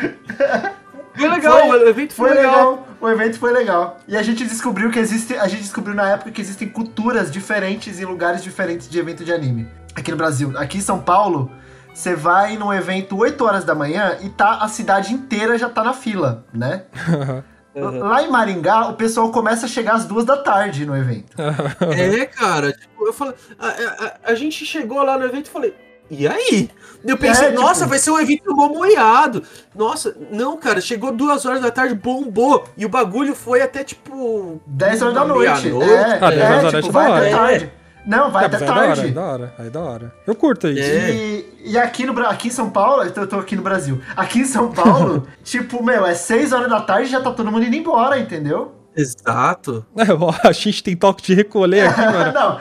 Foi legal, Foi- o evento foi, Foi legal. legal, o evento foi legal. E a gente descobriu que existe. A gente descobriu na época que existem culturas diferentes em lugares diferentes de evento de anime. Aqui no Brasil. Aqui em São Paulo, você vai num evento 8 horas da manhã e tá a cidade inteira já tá na fila, né? (laughs) Lá em Maringá, o pessoal começa a chegar às duas da tarde no evento. (laughs) É, cara, tipo, eu falei. A, a- a gente chegou lá no evento e falei. E aí? Eu pensei, É, tipo- nossa, vai ser um evento mó moiado. Nossa, não, cara, chegou duas horas da tarde, bombou. E o bagulho foi até tipo. 10 horas da noite. meia-noite, É, Ah, 10 horas da é, noite tipo, é vai até tarde. Não, vai É, até mas é da hora, é tarde. da hora, é da hora. Eu curto isso. É. E, e aqui, no, aqui em São Paulo, eu tô, eu tô aqui no Brasil. Aqui em São Paulo, (laughs) tipo, meu, é 6 horas da tarde e já tá todo mundo indo embora, entendeu? Exato. (laughs) É, a gente tem toque de recolher aqui, (laughs) mano. Não,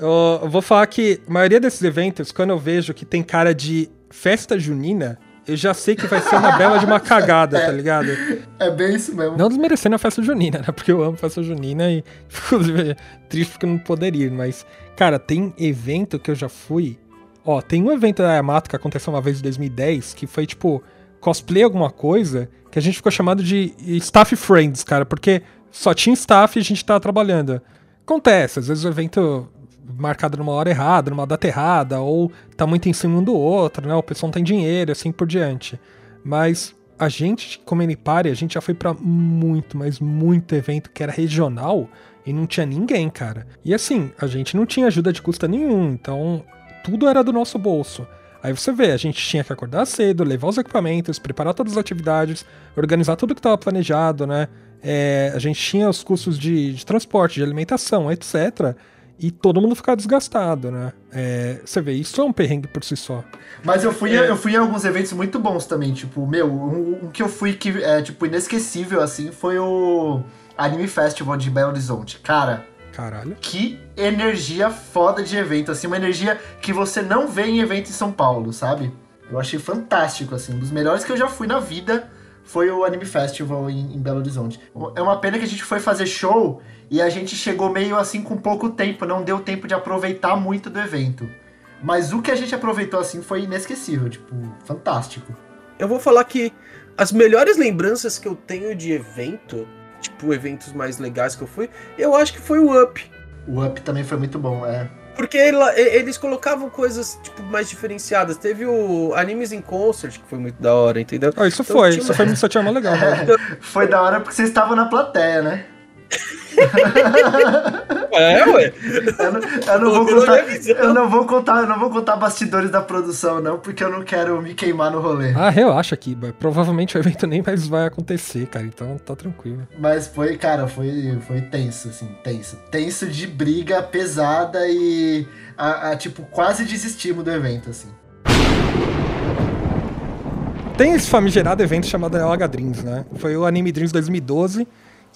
Eu, vou falar que a maioria desses eventos, quando eu vejo que tem cara de festa junina, eu já sei que vai ser uma bela de uma (laughs) cagada, tá ligado? é bem isso mesmo. Não desmerecendo a festa junina, né? Porque eu amo festa junina e, (laughs) inclusive, é triste porque eu não poderia ir. Mas, cara, tem evento que eu já fui. Ó, tem um evento da Yamato que aconteceu uma vez em 2010 que foi tipo cosplay alguma coisa que a gente ficou chamado de staff friends, cara, porque só tinha staff e a gente tava trabalhando. Acontece, às vezes o evento marcado numa hora errada, numa data errada, ou tá muito em cima um do outro, né? O pessoal não tem dinheiro, assim por diante. Mas a gente, como Enipare, a gente já foi pra muito, mas muito evento que era regional e não tinha ninguém, cara. E assim, a gente não tinha ajuda de custa nenhum, então tudo era do nosso bolso. Aí você vê, a gente tinha que acordar cedo, levar os equipamentos, preparar todas as atividades, organizar tudo que estava planejado, né? É, a gente tinha os custos de, de transporte, de alimentação, etc. E todo mundo ficava desgastado, né? É, você vê, isso é um perrengue por si só. Mas eu fui, É. eu fui em alguns eventos muito bons também, tipo, meu, um, um que eu fui que é, tipo, inesquecível, assim, foi o Anime Festival de Belo Horizonte. Cara, Caralho. que energia foda de evento, assim, uma energia que você não vê em evento em São Paulo, sabe? Eu achei fantástico, assim, um dos melhores que eu já fui na vida foi o Anime Festival em, em Belo Horizonte. É uma pena que a gente foi fazer show e a gente chegou meio assim com pouco tempo, não deu tempo de aproveitar muito do evento. Mas o que a gente aproveitou assim foi inesquecível, tipo, fantástico. Eu vou falar que as melhores lembranças que eu tenho de evento, tipo, eventos mais legais que eu fui, eu acho que foi o Up. O Up também foi muito bom, é. Porque ela- eles colocavam coisas, tipo, mais diferenciadas. Teve o Animes in Concert, que foi muito da hora, entendeu? Ah, isso Então foi, tinha isso foi uma iniciativa legal. né? (laughs) Foi da hora porque vocês estavam na plateia, né? É, ué. Eu não, eu não vou contar, eu não vou contar, eu não vou contar bastidores da produção não, porque eu não quero me queimar no rolê. Ah, relaxa aqui, boy. provavelmente o evento nem mais vai acontecer, cara, então tá tranquilo. Mas foi, cara, foi, foi tenso, assim, tenso. Tenso de briga pesada e, a, a, tipo, quase desistimos do evento, assim. Tem esse famigerado evento chamado LH Dreams, né? Foi o Anime Dreams 2012.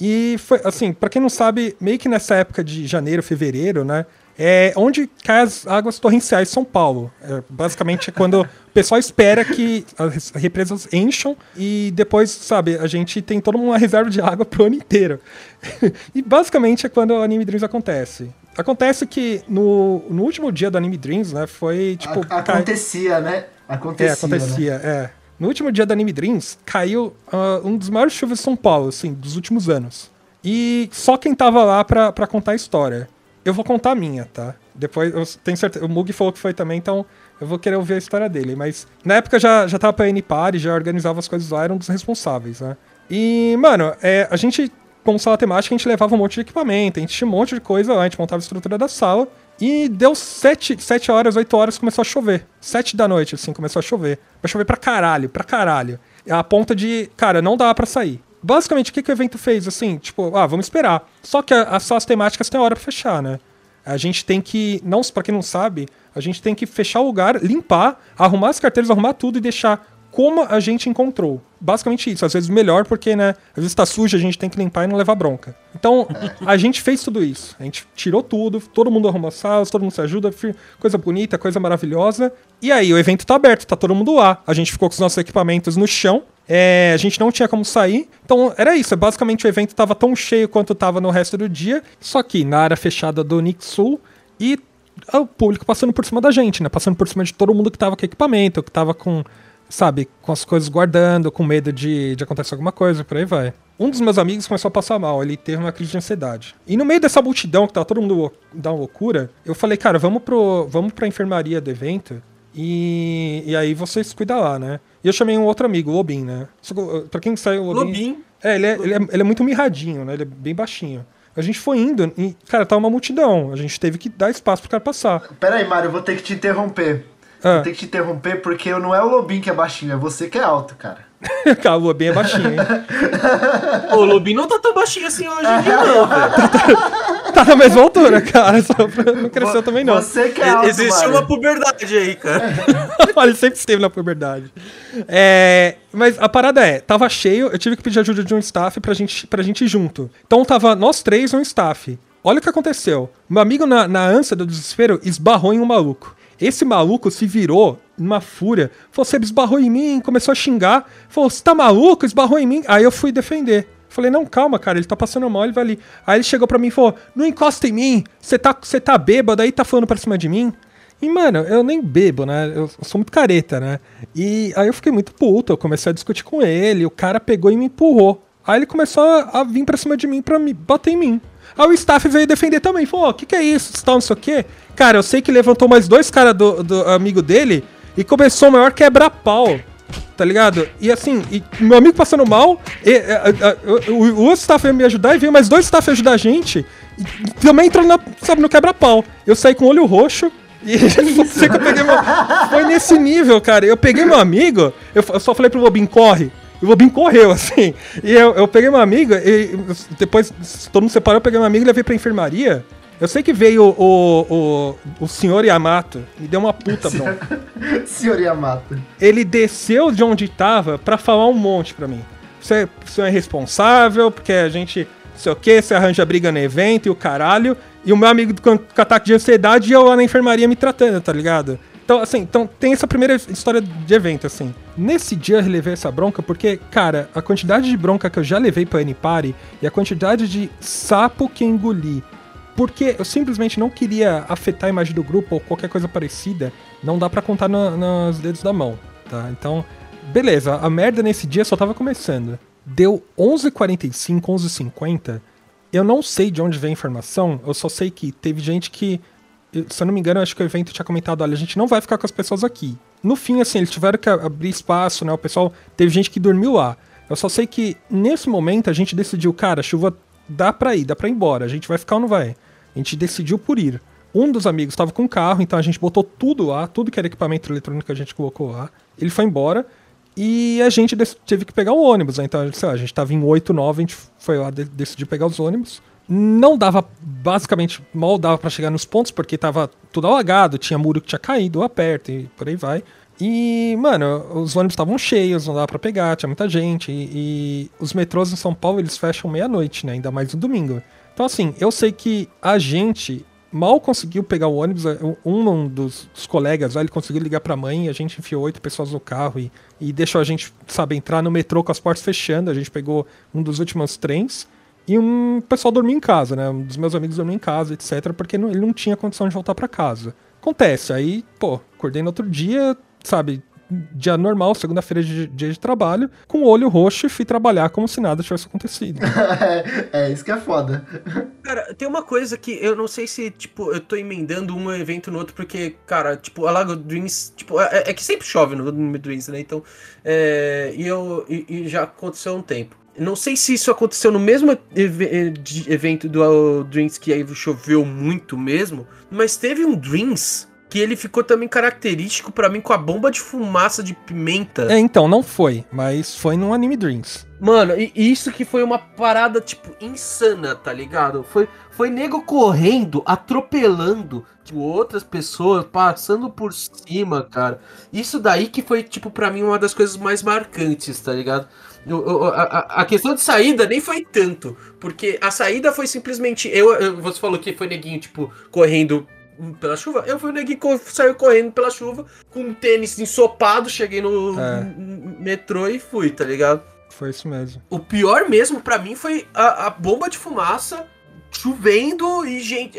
E foi, assim, pra quem não sabe, meio que nessa época de janeiro, fevereiro, né? É onde cai as águas torrenciais de São Paulo. É, basicamente é quando o pessoal espera que as represas encham e depois, sabe, a gente tem toda uma reserva de água pro ano inteiro. (laughs) e basicamente é quando o Anime Dreams acontece. Acontece que no, no último dia do Anime Dreams, né, foi tipo. A- cai- acontecia, né? Acontecia, é, acontecia, é. No último dia da Anime Dreams, caiu ah, um dos maiores chuvas de São Paulo, assim, dos últimos anos. E só quem tava lá pra, pra contar a história. Eu vou contar a minha, tá? Depois, eu tenho certeza. O Mug falou que foi também, então eu vou querer ouvir a história dele. Mas na época já, já tava pra N-Party, já organizava as coisas lá, era um dos responsáveis, né? E, mano, é, a gente, como sala temática, a gente levava um monte de equipamento, a gente tinha um monte de coisa lá, a gente montava a estrutura da sala. E deu sete, sete horas, oito horas, começou a chover. Sete da noite, assim, começou a chover. Vai chover pra caralho, pra caralho. A ponta de, cara, não dá pra sair. Basicamente, o que, que o evento fez, assim? Tipo, ah, vamos esperar. Só que a- as salas temáticas têm hora pra fechar, né? A gente tem que, não, pra quem não sabe, a gente tem que fechar o lugar, limpar, arrumar as carteiras, arrumar tudo e deixar como a gente encontrou. Basicamente isso. Às vezes melhor porque, né? Às vezes tá sujo, a gente tem que limpar e não levar bronca. Então, (laughs) a gente fez tudo isso. A gente tirou tudo, todo mundo arrumou as salas, todo mundo se ajuda, coisa bonita, coisa maravilhosa. E aí, o evento tá aberto, tá todo mundo lá. A gente ficou com os nossos equipamentos no chão. É, a gente não tinha como sair. Então, era isso. Basicamente, o evento tava tão cheio quanto tava no resto do dia. Só que na área fechada do Nixul e o público passando por cima da gente, né? Passando por cima de todo mundo que tava com equipamento, que tava com, sabe, com as coisas guardando, com medo de, de acontecer alguma coisa, por aí vai. Um dos meus amigos começou a passar mal, ele teve uma crise de ansiedade. E no meio dessa multidão, que tava todo mundo da loucura, eu falei, cara, vamos, pro, vamos pra enfermaria do evento e, e aí vocês cuidam lá, né? E eu chamei um outro amigo, o Lobin, né? Uh, Pra quem saiu, o Lobin... Lobin. É, ele é, ele, é, ele é muito mirradinho, né? Ele é bem baixinho. A gente foi indo e, cara, tava uma multidão. A gente teve que dar espaço pro cara passar. Pera aí, Mário, eu vou ter que te interromper. Ah. Que te interromper porque não é o Lobinho que é baixinho, é você que é alto, cara. (laughs) cara, o Lobin é baixinho, hein? Ô, o Lobinho não tá tão baixinho assim hoje em dia, não, velho. tá na mesma altura, cara. Só pra- não cresceu também, não. Você que é alto, Existe uma puberdade aí, cara. (laughs) ele sempre esteve na puberdade. É, mas a parada é, tava cheio, eu tive que pedir ajuda de um staff pra gente, pra gente ir junto. Então tava nós três e um staff. Olha o que aconteceu. Meu amigo, na, na ânsia do desespero, esbarrou em um maluco. Esse maluco se virou numa fúria. Falou, você esbarrou em mim, começou a xingar. Falou, você tá maluco? Esbarrou em mim. Aí eu fui defender. Falei, não, calma, cara, ele tá passando mal, ele vai ali. Aí ele chegou pra mim e falou, não encosta em mim, você tá, tá bêbado aí, tá falando pra cima de mim. E, mano, eu nem bebo, né? Eu sou muito careta, né? E aí eu fiquei muito puto, eu comecei a discutir com ele, o cara pegou e me empurrou. Aí ele começou a, a vir pra cima de mim pra me bater em mim. Aí o staff veio defender também, falou, o que que é isso, tal, não sei o quê. Cara, eu sei que levantou mais dois caras do, do amigo dele e começou o maior quebra-pau. Tá ligado? E assim, e meu amigo passando mal, e, o, o outro staff veio me ajudar e veio mais dois staff ajudar a gente. E, também entrou na, sabe, no quebra-pau. Eu saí com o olho roxo. E (laughs) que eu peguei meu. Foi nesse nível, cara. Eu peguei meu amigo, eu, eu só falei pro Lobin, corre. E o Lobin correu, (laughs) assim. E eu, eu peguei meu amigo, e depois todo mundo separou, eu peguei meu amigo e levei pra enfermaria. Eu sei que veio o, o, o senhor Yamato, me deu uma puta bronca (laughs) Senhor Yamato. ele desceu de onde tava pra falar um monte pra mim. Você, você é irresponsável, porque a gente, não sei o que, você arranja briga no evento e o caralho. E o meu amigo com, com ataque de ansiedade e eu lá na enfermaria me tratando, tá ligado? Então, assim, então tem essa primeira história de evento, assim. Nesse dia eu relevei essa bronca porque, cara, a quantidade de bronca que eu já levei pra N-Party e a quantidade de sapo que engoli porque eu simplesmente não queria afetar a imagem do grupo ou qualquer coisa parecida, não dá para contar no, nos dedos da mão, tá? Então, beleza, a merda nesse dia só tava começando. Deu 11h45, 11h50, eu não sei de onde vem a informação, eu só sei que teve gente que, se eu não me engano, acho que o evento tinha comentado, olha, a gente não vai ficar com as pessoas aqui. No fim, assim, eles tiveram que abrir espaço, né, o pessoal, teve gente que dormiu lá. Eu só sei que, nesse momento, a gente decidiu, cara, a chuva dá pra ir, dá pra ir embora, a gente vai ficar ou não vai? A gente decidiu por ir. Um dos amigos estava com carro, então a gente botou tudo lá, tudo que era equipamento eletrônico a gente colocou lá. Ele foi embora e a gente teve que pegar o ônibus. Né? Então, sei lá, a gente estava em 8, 9, a gente foi lá, de decidiu pegar os ônibus. Não dava, basicamente, mal dava para chegar nos pontos, porque tava tudo alagado, tinha muro que tinha caído lá perto e por aí vai. E, mano, os ônibus estavam cheios, não dava para pegar, tinha muita gente. E, e, os metrôs em São Paulo, eles fecham meia-noite, né? Ainda mais no domingo. Então, assim, eu sei que a gente mal conseguiu pegar o ônibus. Um, dos, dos colegas ele conseguiu ligar pra mãe, a gente enfiou oito pessoas no carro e, e deixou a gente, sabe, entrar no metrô com as portas fechando. A gente pegou um dos últimos trens. E um pessoal dormia em casa, né? Um dos meus amigos dormia em casa, etc., porque não, ele não tinha condição de voltar para casa. Acontece, aí, pô, acordei no outro dia, sabe, dia normal, segunda-feira de dia de trabalho, com o olho roxo e fui trabalhar como se nada tivesse acontecido. é, (laughs) é, isso que é foda. Cara, tem uma coisa que eu não sei se, tipo, eu tô emendando um evento no outro, porque, cara, tipo, a Lago Dreams, tipo, é, é que sempre chove no, no Dreams, né? Então, é, e eu e, e já aconteceu há um tempo. Não sei se isso aconteceu no mesmo evento do Dreams que aí choveu muito mesmo, mas teve um Dreams que ele ficou também característico para mim com a bomba de fumaça de pimenta. É, então, não foi, mas foi no Anime Dreams. Mano, e isso que foi uma parada, tipo, insana, tá ligado? Foi, foi nego correndo, atropelando, tipo, outras pessoas, passando por cima, cara. Isso daí que foi, tipo, para mim uma das coisas mais marcantes, tá ligado? A, a, questão de saída nem foi tanto, porque a saída foi simplesmente. Eu, eu, você falou que foi neguinho, tipo, correndo pela chuva. Eu fui o neguinho que saiu correndo pela chuva, com um tênis ensopado, cheguei no é. metrô e fui, tá ligado? Foi isso mesmo. O pior mesmo para mim foi a, a, bomba de fumaça, chovendo e gente.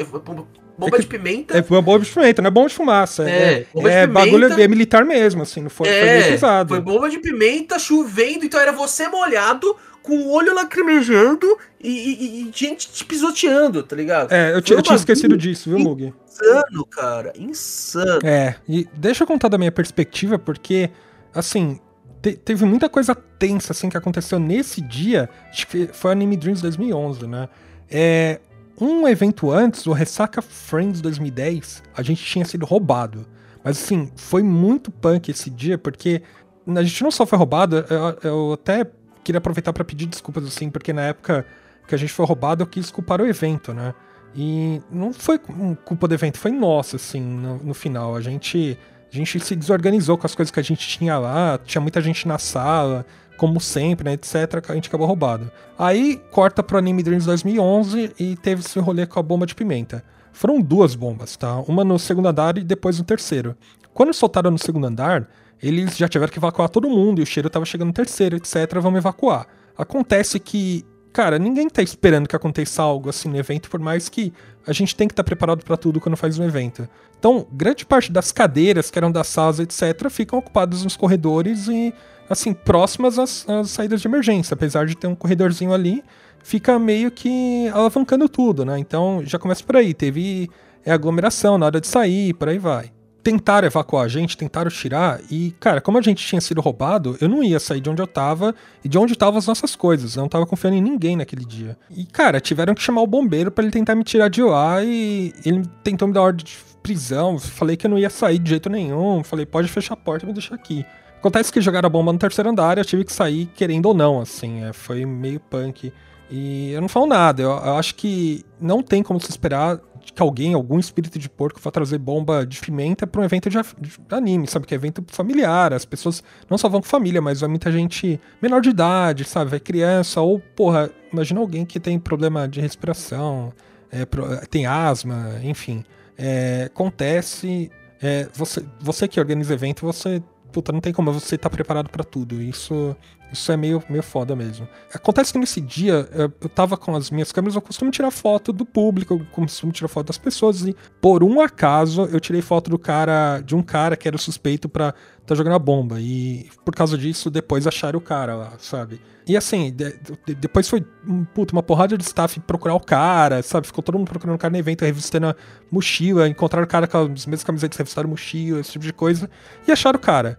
Bomba, é de pimenta. É bomba de pimenta, não é bomba de fumaça. É, é, é bagulho é militar mesmo, assim, não foi, é, foi pesado. Foi bomba de pimenta, chovendo, então era você molhado com o olho lacrimejando e, e, e gente te pisoteando, tá ligado? É, eu, eu tinha esquecido disso, viu, Mug? Insano, cara. Insano. É, e deixa eu contar da minha perspectiva, porque, assim, te, teve muita coisa tensa, assim, que aconteceu nesse dia. Acho que foi Anime Dreams 2011, né? É, um evento antes, o Ressaca Friends 2010, a gente tinha sido roubado. Mas, assim, foi muito punk esse dia, porque a gente não só foi roubado, eu, eu até queria aproveitar para pedir desculpas, assim, porque na época que a gente foi roubado, eu quis culpar o evento, né? E não foi culpa do evento, foi nossa, assim, no, no, final. A gente, a gente se desorganizou com as coisas que a gente tinha lá, tinha muita gente na sala, como sempre, né, etc, a gente acabou roubado. Aí corta pro Anime Dreams 2011 e teve esse rolê com a bomba de pimenta. Foram duas bombas, tá? Uma no segundo andar e depois no terceiro. Quando soltaram no segundo andar, eles já tiveram que evacuar todo mundo e o cheiro tava chegando no terceiro, etc. Vamos evacuar. Acontece que, cara, ninguém tá esperando que aconteça algo assim no evento, por mais que a gente tem que estar tá preparado para tudo quando faz um evento. Então, grande parte das cadeiras que eram das salas, etc., ficam ocupadas nos corredores e, assim, próximas às, às saídas de emergência. Apesar de ter um corredorzinho ali, fica meio que alavancando tudo, né? Então, já começa por aí. Teve é, aglomeração na hora de sair, por aí vai tentaram evacuar a gente, tentaram tirar, e, cara, como a gente tinha sido roubado, eu não ia sair de onde eu tava e de onde estavam as nossas coisas. Eu não tava confiando em ninguém naquele dia. E, cara, tiveram que chamar o bombeiro para ele tentar me tirar de lá e ele tentou me dar ordem de prisão. Falei que eu não ia sair de jeito nenhum. Falei, pode fechar a porta e me deixar aqui. Acontece que jogaram a bomba no terceiro andar e eu tive que sair querendo ou não, assim. É, foi meio punk. E eu não falo nada. Eu, eu acho que não tem como se esperar que alguém, algum espírito de porco, vá trazer bomba de pimenta para um evento de, de, anime, sabe? Que é evento familiar. As pessoas não só vão com família, mas vai muita gente menor de idade, sabe? Vai criança, ou, porra, imagina alguém que tem problema de respiração, é, tem asma, enfim. É, acontece. é, você, você que organiza evento, você puta, não tem como você estar tá preparado para tudo. Isso, isso é meio, meio foda mesmo. Acontece que nesse dia, eu, tava com as minhas câmeras, eu costumo tirar foto do público, eu costumo tirar foto das pessoas, e por um acaso eu tirei foto do cara, de um cara que era suspeito pra tá jogando a bomba. E por causa disso, depois acharam o cara lá, sabe? E assim, de, de, depois foi puta, uma porrada de staff procurar o cara, sabe? Ficou todo mundo procurando o cara no evento, revistando a mochila, encontraram o cara com as mesmas camisetas, revistaram mochila, esse tipo de coisa, e acharam o cara.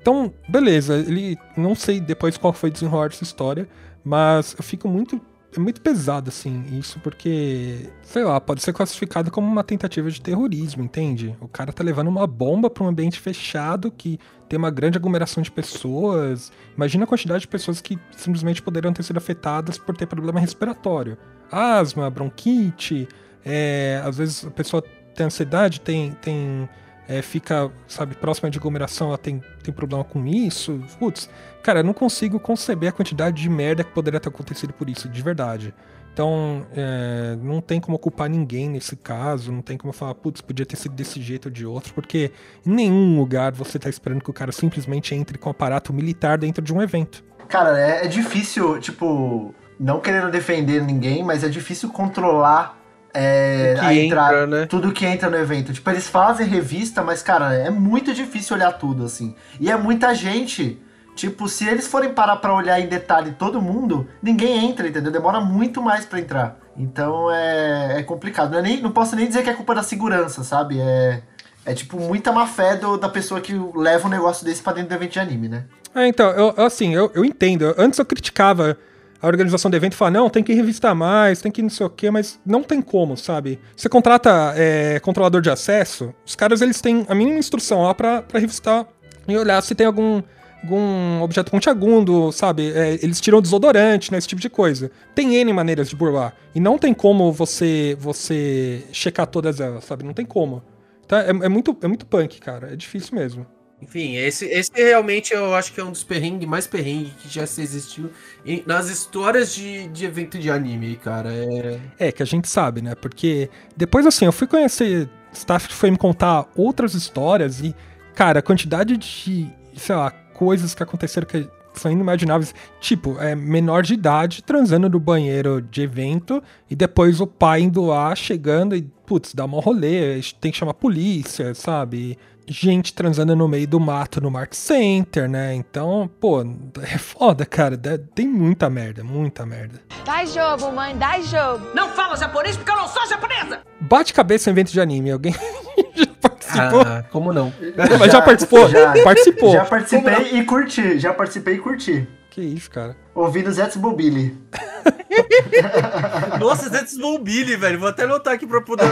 Então, beleza, ele. Não sei depois qual foi desenrolar dessa história, mas eu fico muito. É muito pesado, assim, isso, porque, sei lá, pode ser classificado como uma tentativa de terrorismo, entende? O cara tá levando uma bomba para um ambiente fechado que tem uma grande aglomeração de pessoas. Imagina a quantidade de pessoas que simplesmente poderiam ter sido afetadas por ter problema respiratório. Asma, bronquite, é, às vezes a pessoa tem ansiedade, tem, tem é, fica, sabe, próxima de aglomeração, ela tem, tem problema com isso. Putz, cara, eu não consigo conceber a quantidade de merda que poderia ter acontecido por isso, de verdade. Então, é, não tem como culpar ninguém nesse caso, não tem como falar, putz, podia ter sido desse jeito ou de outro, porque em nenhum lugar você tá esperando que o cara simplesmente entre com um aparato militar dentro de um evento. Cara, é, é difícil, tipo, não querendo defender ninguém, mas é difícil controlar é, que a entrar, entra, né? tudo que entra no evento. Tipo, eles fazem revista, mas, cara, é muito difícil olhar tudo, assim. E é muita gente. Tipo, se eles forem parar pra olhar em detalhe todo mundo, ninguém entra, entendeu? Demora muito mais para entrar. Então é, é complicado. Não, é nem, não posso nem dizer que é culpa da segurança, sabe? É, é tipo muita má fé do, da pessoa que leva um negócio desse pra dentro do evento de anime, né? É, então, eu, assim, eu, eu entendo. Antes eu criticava a organização do evento fala, não, tem que revistar mais, tem que não sei o quê, mas não tem como, sabe? Você contrata é, controlador de acesso, os caras eles têm a mínima instrução lá pra, pra revistar e olhar se tem algum, algum objeto pontiagudo, sabe? É, eles tiram desodorante, né? Esse tipo de coisa. Tem N maneiras de burlar. E não tem como você você checar todas elas, sabe? Não tem como. Tá? É, é muito, é muito punk, cara. É difícil mesmo. Enfim, esse, esse realmente eu acho que é um dos perrengues mais perrengues que já se existiu em- nas histórias de, de evento de anime, cara. É... É, que a gente sabe, né? Porque depois, assim, eu fui conhecer staff foi me contar outras histórias e, cara, a quantidade de, sei lá, coisas que aconteceram que são inimagináveis. Tipo, é menor de idade transando no banheiro de evento e depois o pai indo lá, chegando e, putz, dá um rolê, tem que chamar a polícia, sabe? Gente transando no meio do mato no Mark Center, né? Então, pô, é foda, cara. Tem muita merda, muita merda. Dá jogo, mãe, dá jogo. Não fala japonês porque eu não sou japonesa! Bate cabeça em evento de anime. Alguém (laughs) já participou? Ah, como não? Mas já participou? Já. Participou. Já participei e curti. Já participei e curti. Que isso, cara. Ouvindo Zets Mobile. (laughs) Nossa, Zets Mobile, velho. Vou até anotar aqui pra poder.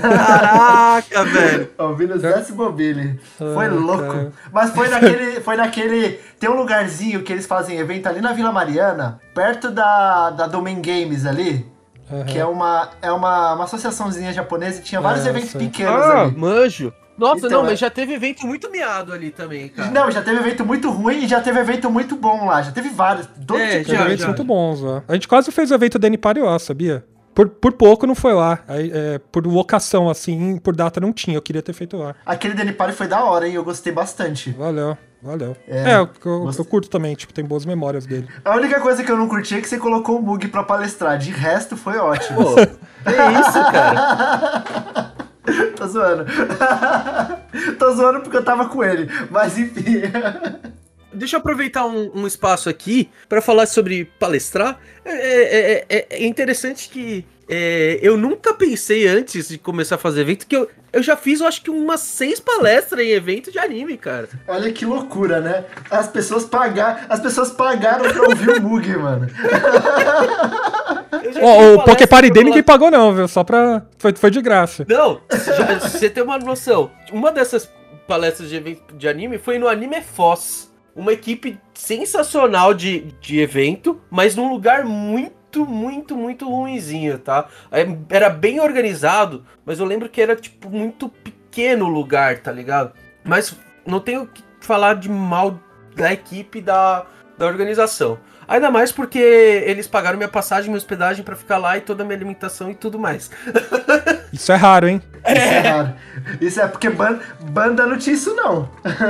Caraca, velho. Ouvindo Zets Mobile. Foi louco. cara. Mas foi naquele, foi naquele. Tem um lugarzinho que eles fazem evento ali na Vila Mariana, perto da, da Domain Games ali. Que é uma, é uma, uma associaçãozinha japonesa e tinha vários É, eventos sei. pequenos Ah, ali. manjo. Nossa, Então, não, é- mas já teve evento muito miado ali também, cara. Não, já teve evento muito ruim e já teve evento muito bom lá. Já teve vários. Todo É, Já, eventos já. muito bons lá. A gente quase fez o evento da lá, sabia? Por, por pouco não foi lá. Aí, é, por locação, assim, por data não tinha. Eu queria ter feito lá. Aquele Danny Party foi da hora, hein? Eu gostei bastante. Valeu, valeu. É, É, eu, eu- curto também, tipo, tem boas memórias dele. A única coisa que eu não curti é que você colocou o Mug pra palestrar. De resto, foi ótimo. Pô, que isso, cara? (laughs) (laughs) Tô zoando. (laughs) Tô zoando porque eu tava com ele. Mas enfim. (laughs) Deixa eu aproveitar um, um espaço aqui para falar sobre palestrar. É, é- é- é interessante que é, eu nunca pensei antes de começar a fazer evento que eu, eu já fiz, eu acho que umas seis palestras em evento de anime, cara. Olha que loucura, né? As pessoas pagaram, as pessoas pagaram pra ouvir o Mug, mano. Fiz o pra dele ninguém pagou não, viu? Só pra... Foi, foi de graça. Não, já- você tem uma noção. Uma dessas palestras de evento de anime foi no Anime Foz. Uma equipe sensacional de, de evento, mas num lugar muito, muito, muito ruinzinho, tá? É, Era bem organizado, mas eu lembro que era, tipo, muito pequeno o lugar, tá ligado? Mas não tenho que falar de mal da equipe da, da organização. Ainda mais porque eles pagaram minha passagem, minha hospedagem pra ficar lá e toda a minha alimentação e tudo mais. (laughs) Isso é raro, hein? Isso é raro. Isso é porque ban- banda não tinha isso, não.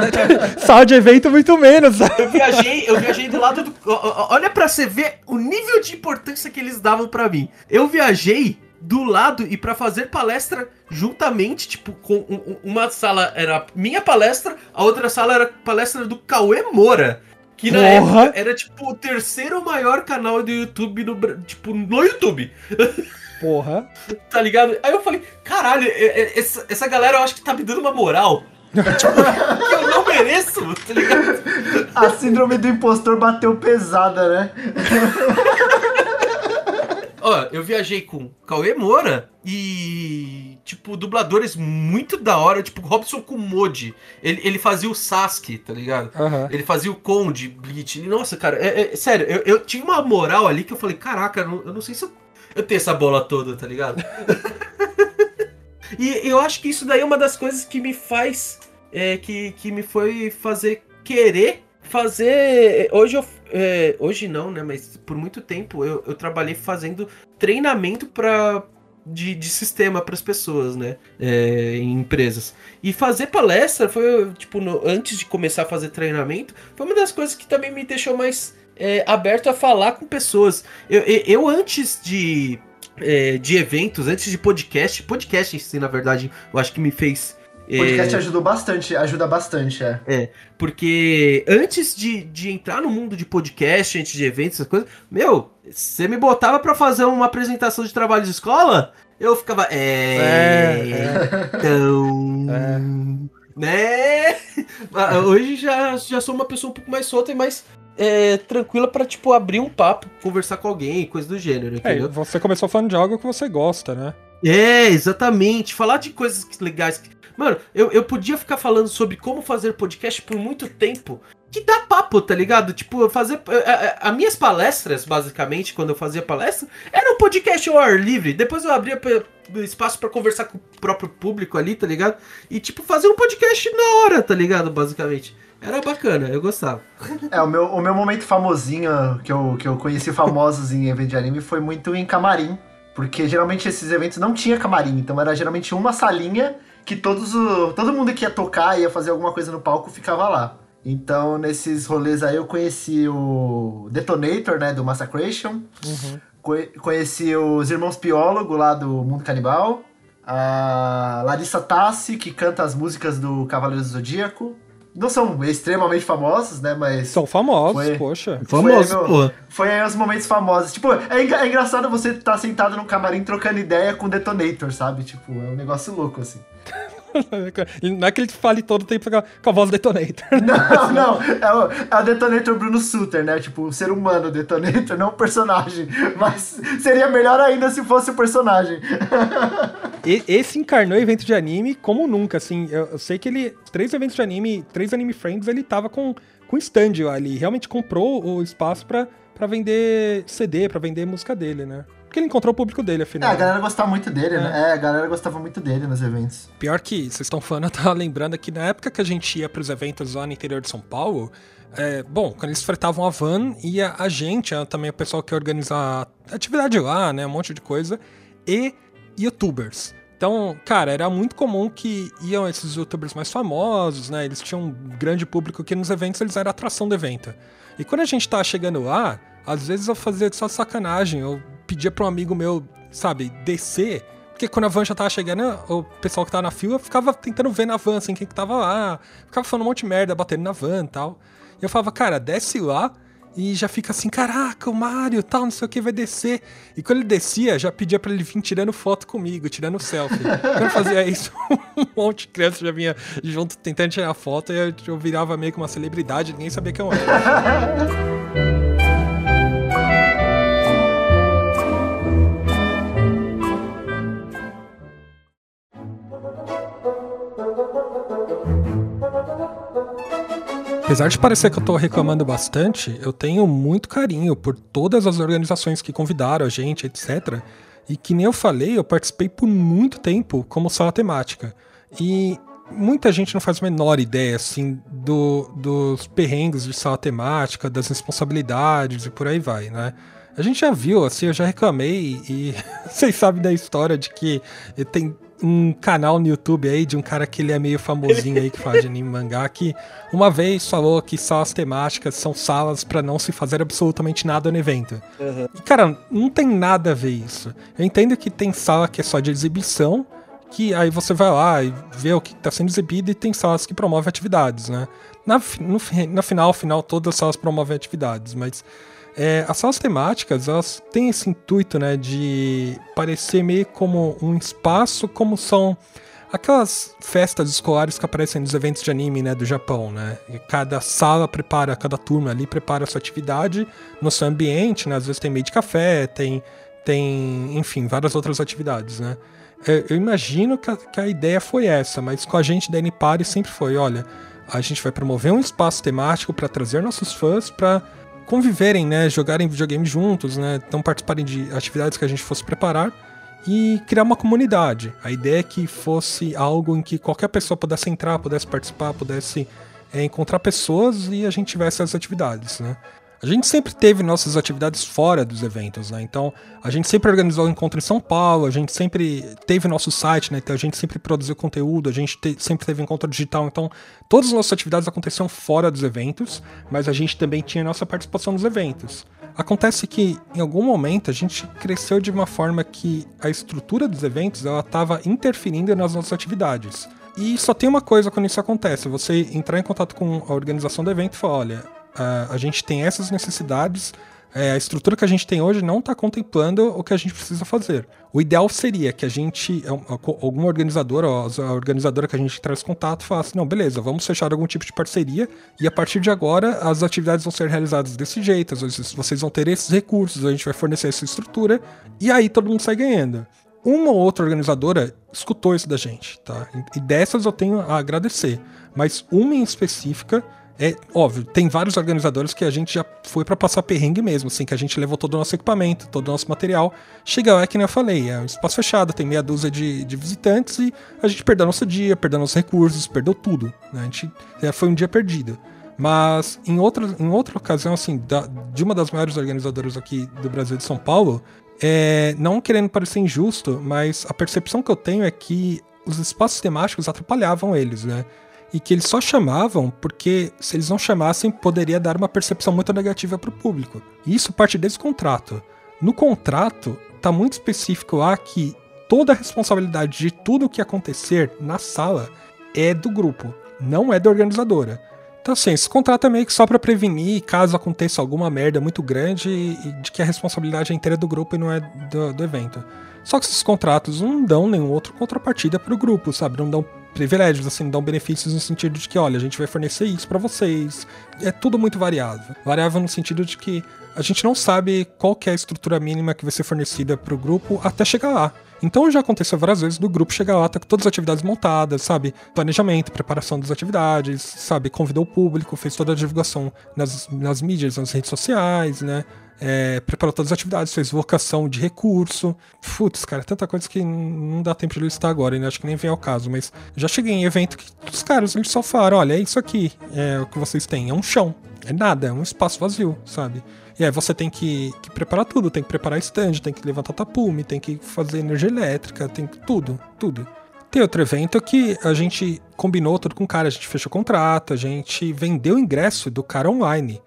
(laughs) Sala de evento, muito menos. Eu viajei, eu viajei do lado do. Olha pra você ver o nível de importância que eles davam pra mim. Eu viajei do lado e pra fazer palestra juntamente, tipo, com um- um- uma sala era minha palestra, a outra sala era palestra do Cauê Moura. Que na Porra! época era tipo o terceiro maior canal do YouTube no, tipo, no YouTube. (laughs) Porra. Tá ligado? Aí eu falei, caralho, essa, essa galera eu acho que tá me dando uma moral. (laughs) tipo, que eu não mereço, tá ligado? A síndrome do impostor bateu pesada, né? (laughs) Ó, eu viajei com Cauê Moura e, tipo, dubladores muito da hora, tipo, Robson Kumodi. Ele, ele fazia o Sasuke, tá ligado? Aham. Ele fazia o Conde, Bleach. Nossa, cara, é, é- sério, eu, eu tinha uma moral ali que eu falei, caraca, eu não, eu não sei se eu, eu tenho essa bola toda, tá ligado? (laughs) e eu acho que isso daí é uma das coisas que me faz, é, que, que me foi fazer querer fazer. Hoje eu. é, hoje não, né? Mas por muito tempo eu, eu trabalhei fazendo treinamento para de, de sistema para as pessoas, né? É, em empresas. E fazer palestra foi, tipo, no- antes de começar a fazer treinamento, foi uma das coisas que também me deixou mais é, aberto a falar com pessoas. Eu, eu, eu antes de, é, de eventos, antes de podcast, podcast em si, na verdade, eu acho que me fez. O podcast é, ajudou bastante, ajuda bastante, é. porque antes de, de entrar no mundo de podcast, antes de eventos, essas coisas, meu, você me botava pra fazer uma apresentação de trabalho de escola, eu ficava. É. É, Então. (laughs) É. Né? Ah, Hoje já, já sou uma pessoa um pouco mais solta e mais é, tranquila pra, tipo, abrir um papo, conversar com alguém, coisa do gênero, É, entendeu? você começou falando de algo que você gosta, né? É, exatamente. Falar de coisas que- legais. Mano, eu, eu podia ficar falando sobre como fazer podcast por muito tempo. Que dá papo, tá ligado? Tipo, fazer. As minhas palestras, basicamente, quando eu fazia palestra, era um podcast ao ar livre. Depois eu abria espaço pra conversar com o próprio público ali, tá ligado? E, tipo, fazer um podcast na hora, tá ligado? Basicamente. Era bacana, eu gostava. É, o meu, o meu momento famosinho, que eu, que eu conheci famosos em evento de anime, foi muito em camarim. Porque geralmente esses eventos não tinha camarim, então era geralmente uma salinha que todos o, todo mundo que ia tocar, ia fazer alguma coisa no palco, ficava lá. Então, nesses rolês aí, eu conheci o Detonator, né, do Massacration. Conhe- Conheci os Irmãos Piólogo, lá do Mundo Canibal. A Larissa Tassi, que canta as músicas do Cavaleiro do Zodíaco. Não são extremamente famosos, né, mas... São famosos, Foi. poxa. Famoso, Foi, meu- pô. Foi aí os momentos famosos. Tipo, é, é engraçado você estar sentado num camarim trocando ideia com o Detonator, sabe? Tipo, é um negócio louco, assim. (laughs) Não é que ele fale todo o tempo com a, voz detonator. (laughs) Não, não. É o, é o Detonator Bruno Suter, né? Tipo, o ser humano Detonator, não o personagem. Mas seria melhor ainda se fosse o personagem. (laughs) Esse encarnou evento de anime como nunca, assim. Eu, eu sei que ele. Três eventos de anime, três anime friends, ele tava com, com stand ali. Realmente comprou o espaço pra, pra vender CD, pra vender música dele, né? Porque ele encontrou o público dele, É, afinal. a galera gostava muito dele, né? É, a galera gostava muito dele nos eventos. Pior que vocês estão falando, (laughs) eu tava lembrando que na época que a gente ia pros eventos lá no interior de São Paulo, é, bom, quando eles fretavam a van, ia a gente, também o pessoal que organiza a atividade lá, né, um monte de coisa, e youtubers. Então, cara, era muito comum que iam esses youtubers mais famosos, né, eles tinham um grande público que nos eventos eles eram atração do evento. E quando a gente tava chegando lá, às vezes eu fazia só sacanagem, eu pedia pra um amigo meu, sabe, descer porque quando a van já tava chegando, o pessoal que tava na fila ficava tentando ver na van, assim, quem que tava lá. Ficava falando um monte de merda, batendo na van e tal. E eu falava, cara, desce lá e já fica assim, caraca, o Mario tal, não sei o que, vai descer. E quando ele descia, já pedia pra ele vir tirando foto comigo, tirando selfie. (laughs) quando eu fazia isso, (laughs) um monte de criança já vinha junto tentando tirar foto e eu, eu virava meio que uma celebridade, ninguém sabia quem eu era. (laughs) Apesar de parecer que eu tô reclamando bastante, eu tenho muito carinho por todas as organizações que convidaram a gente, etc. E que nem eu falei, eu participei por muito tempo como sala temática. E muita gente não faz a menor ideia, assim, do, dos perrengues de sala temática, das responsabilidades e por aí vai, né? A gente já viu, assim, eu já reclamei e (laughs) vocês sabem da história de que tem um canal no YouTube aí de um cara que ele é meio famosinho aí que faz de (laughs) anime mangá que uma vez falou que salas temáticas são salas para não se fazer absolutamente nada no evento. Uhum. E, cara, não tem nada a ver isso. Eu entendo que tem sala que é só de exibição, que aí você vai lá e vê o que está sendo exibido e tem salas que promovem atividades, né? Na, no, na final, final, todas as salas promovem atividades, mas é, as salas temáticas, elas têm esse intuito, né, de parecer meio como um espaço, como são aquelas festas escolares que aparecem nos eventos de anime, né, do Japão, né? E cada sala prepara, cada turma ali prepara a sua atividade no seu ambiente, né? Às vezes tem meio de café, tem, tem, enfim, várias outras atividades, né? É, eu imagino que a, que a ideia foi essa, mas com a gente da N-Party sempre foi, olha, a gente vai promover um espaço temático para trazer nossos fãs para conviverem, né, jogarem videogame juntos, né, então participarem de atividades que a gente fosse preparar e criar uma comunidade. A ideia é que fosse algo em que qualquer pessoa pudesse entrar, pudesse participar, pudesse é, encontrar pessoas e a gente tivesse as atividades, né. A gente sempre teve nossas atividades fora dos eventos, né? Então, a gente sempre organizou encontro em São Paulo, a gente sempre teve nosso site, né? Então, a gente sempre produziu conteúdo, a gente te, sempre teve encontro digital. Então, todas as nossas atividades aconteciam fora dos eventos, mas a gente também tinha nossa participação nos eventos. Acontece que, em algum momento, a gente cresceu de uma forma que a estrutura dos eventos ela estava interferindo nas nossas atividades. E só tem uma coisa quando isso acontece: você entrar em contato com a organização do evento e falar, olha, a, gente tem essas necessidades, é, a estrutura que a gente tem hoje não está contemplando o que a gente precisa fazer. O ideal seria que a gente, alguma organizadora, a organizadora que a gente traz contato, falasse: não, beleza, vamos fechar algum tipo de parceria e a partir de agora as atividades vão ser realizadas desse jeito, vocês vão ter esses recursos, a gente vai fornecer essa estrutura e aí todo mundo sai ganhando. Uma ou outra organizadora escutou isso da gente, tá? E dessas eu tenho a agradecer, mas uma em específica é óbvio, tem vários organizadores que a gente já foi para passar perrengue mesmo, assim, que a gente levou todo o nosso equipamento, todo o nosso material. Chega lá, que nem eu falei, é um espaço fechado, tem meia dúzia de, de visitantes e a gente perdeu nosso dia, perdeu nossos recursos, perdeu tudo. Né? A gente é, foi um dia perdido. Mas em outra, em outra ocasião, assim, da, de uma das maiores organizadoras aqui do Brasil de São Paulo, é, não querendo parecer injusto, mas a percepção que eu tenho é que os espaços temáticos atrapalhavam eles, né? E que eles só chamavam porque se eles não chamassem poderia dar uma percepção muito negativa para o público. E isso parte desse contrato. No contrato está muito específico lá que toda a responsabilidade de tudo o que acontecer na sala é do grupo, não é da organizadora. Então, assim, esse contrato é meio que só para prevenir caso aconteça alguma merda muito grande e de que a responsabilidade é inteira do grupo e não é do, do evento. Só que esses contratos não dão nenhum outro contrapartida para o grupo, sabe? Não dão privilégios, assim, dão benefícios no sentido de que, olha, a gente vai fornecer isso para vocês. É tudo muito variável. Variável no sentido de que a gente não sabe qual é a estrutura mínima que vai ser fornecida para o grupo até chegar lá. Então já aconteceu várias vezes do grupo chegar lá, tá com todas as atividades montadas, sabe? Planejamento, preparação das atividades, sabe? Convidou o público, fez toda a divulgação nas, nas mídias, nas redes sociais, né? É, preparou todas as atividades, fez vocação de recurso. Putz, cara, tanta coisa que não dá tempo de listar agora, ainda acho que nem vem ao caso, mas já cheguei em evento que os caras eles só falaram: olha, é isso aqui, é o que vocês têm, é um chão, é nada, é um espaço vazio, sabe? E aí você tem que, que preparar tudo, tem que preparar stand, tem que levantar tapume, tem que fazer energia elétrica, tem que tudo, tudo. Tem outro evento que a gente combinou tudo com o cara, a gente fechou contrato, a gente vendeu o ingresso do cara online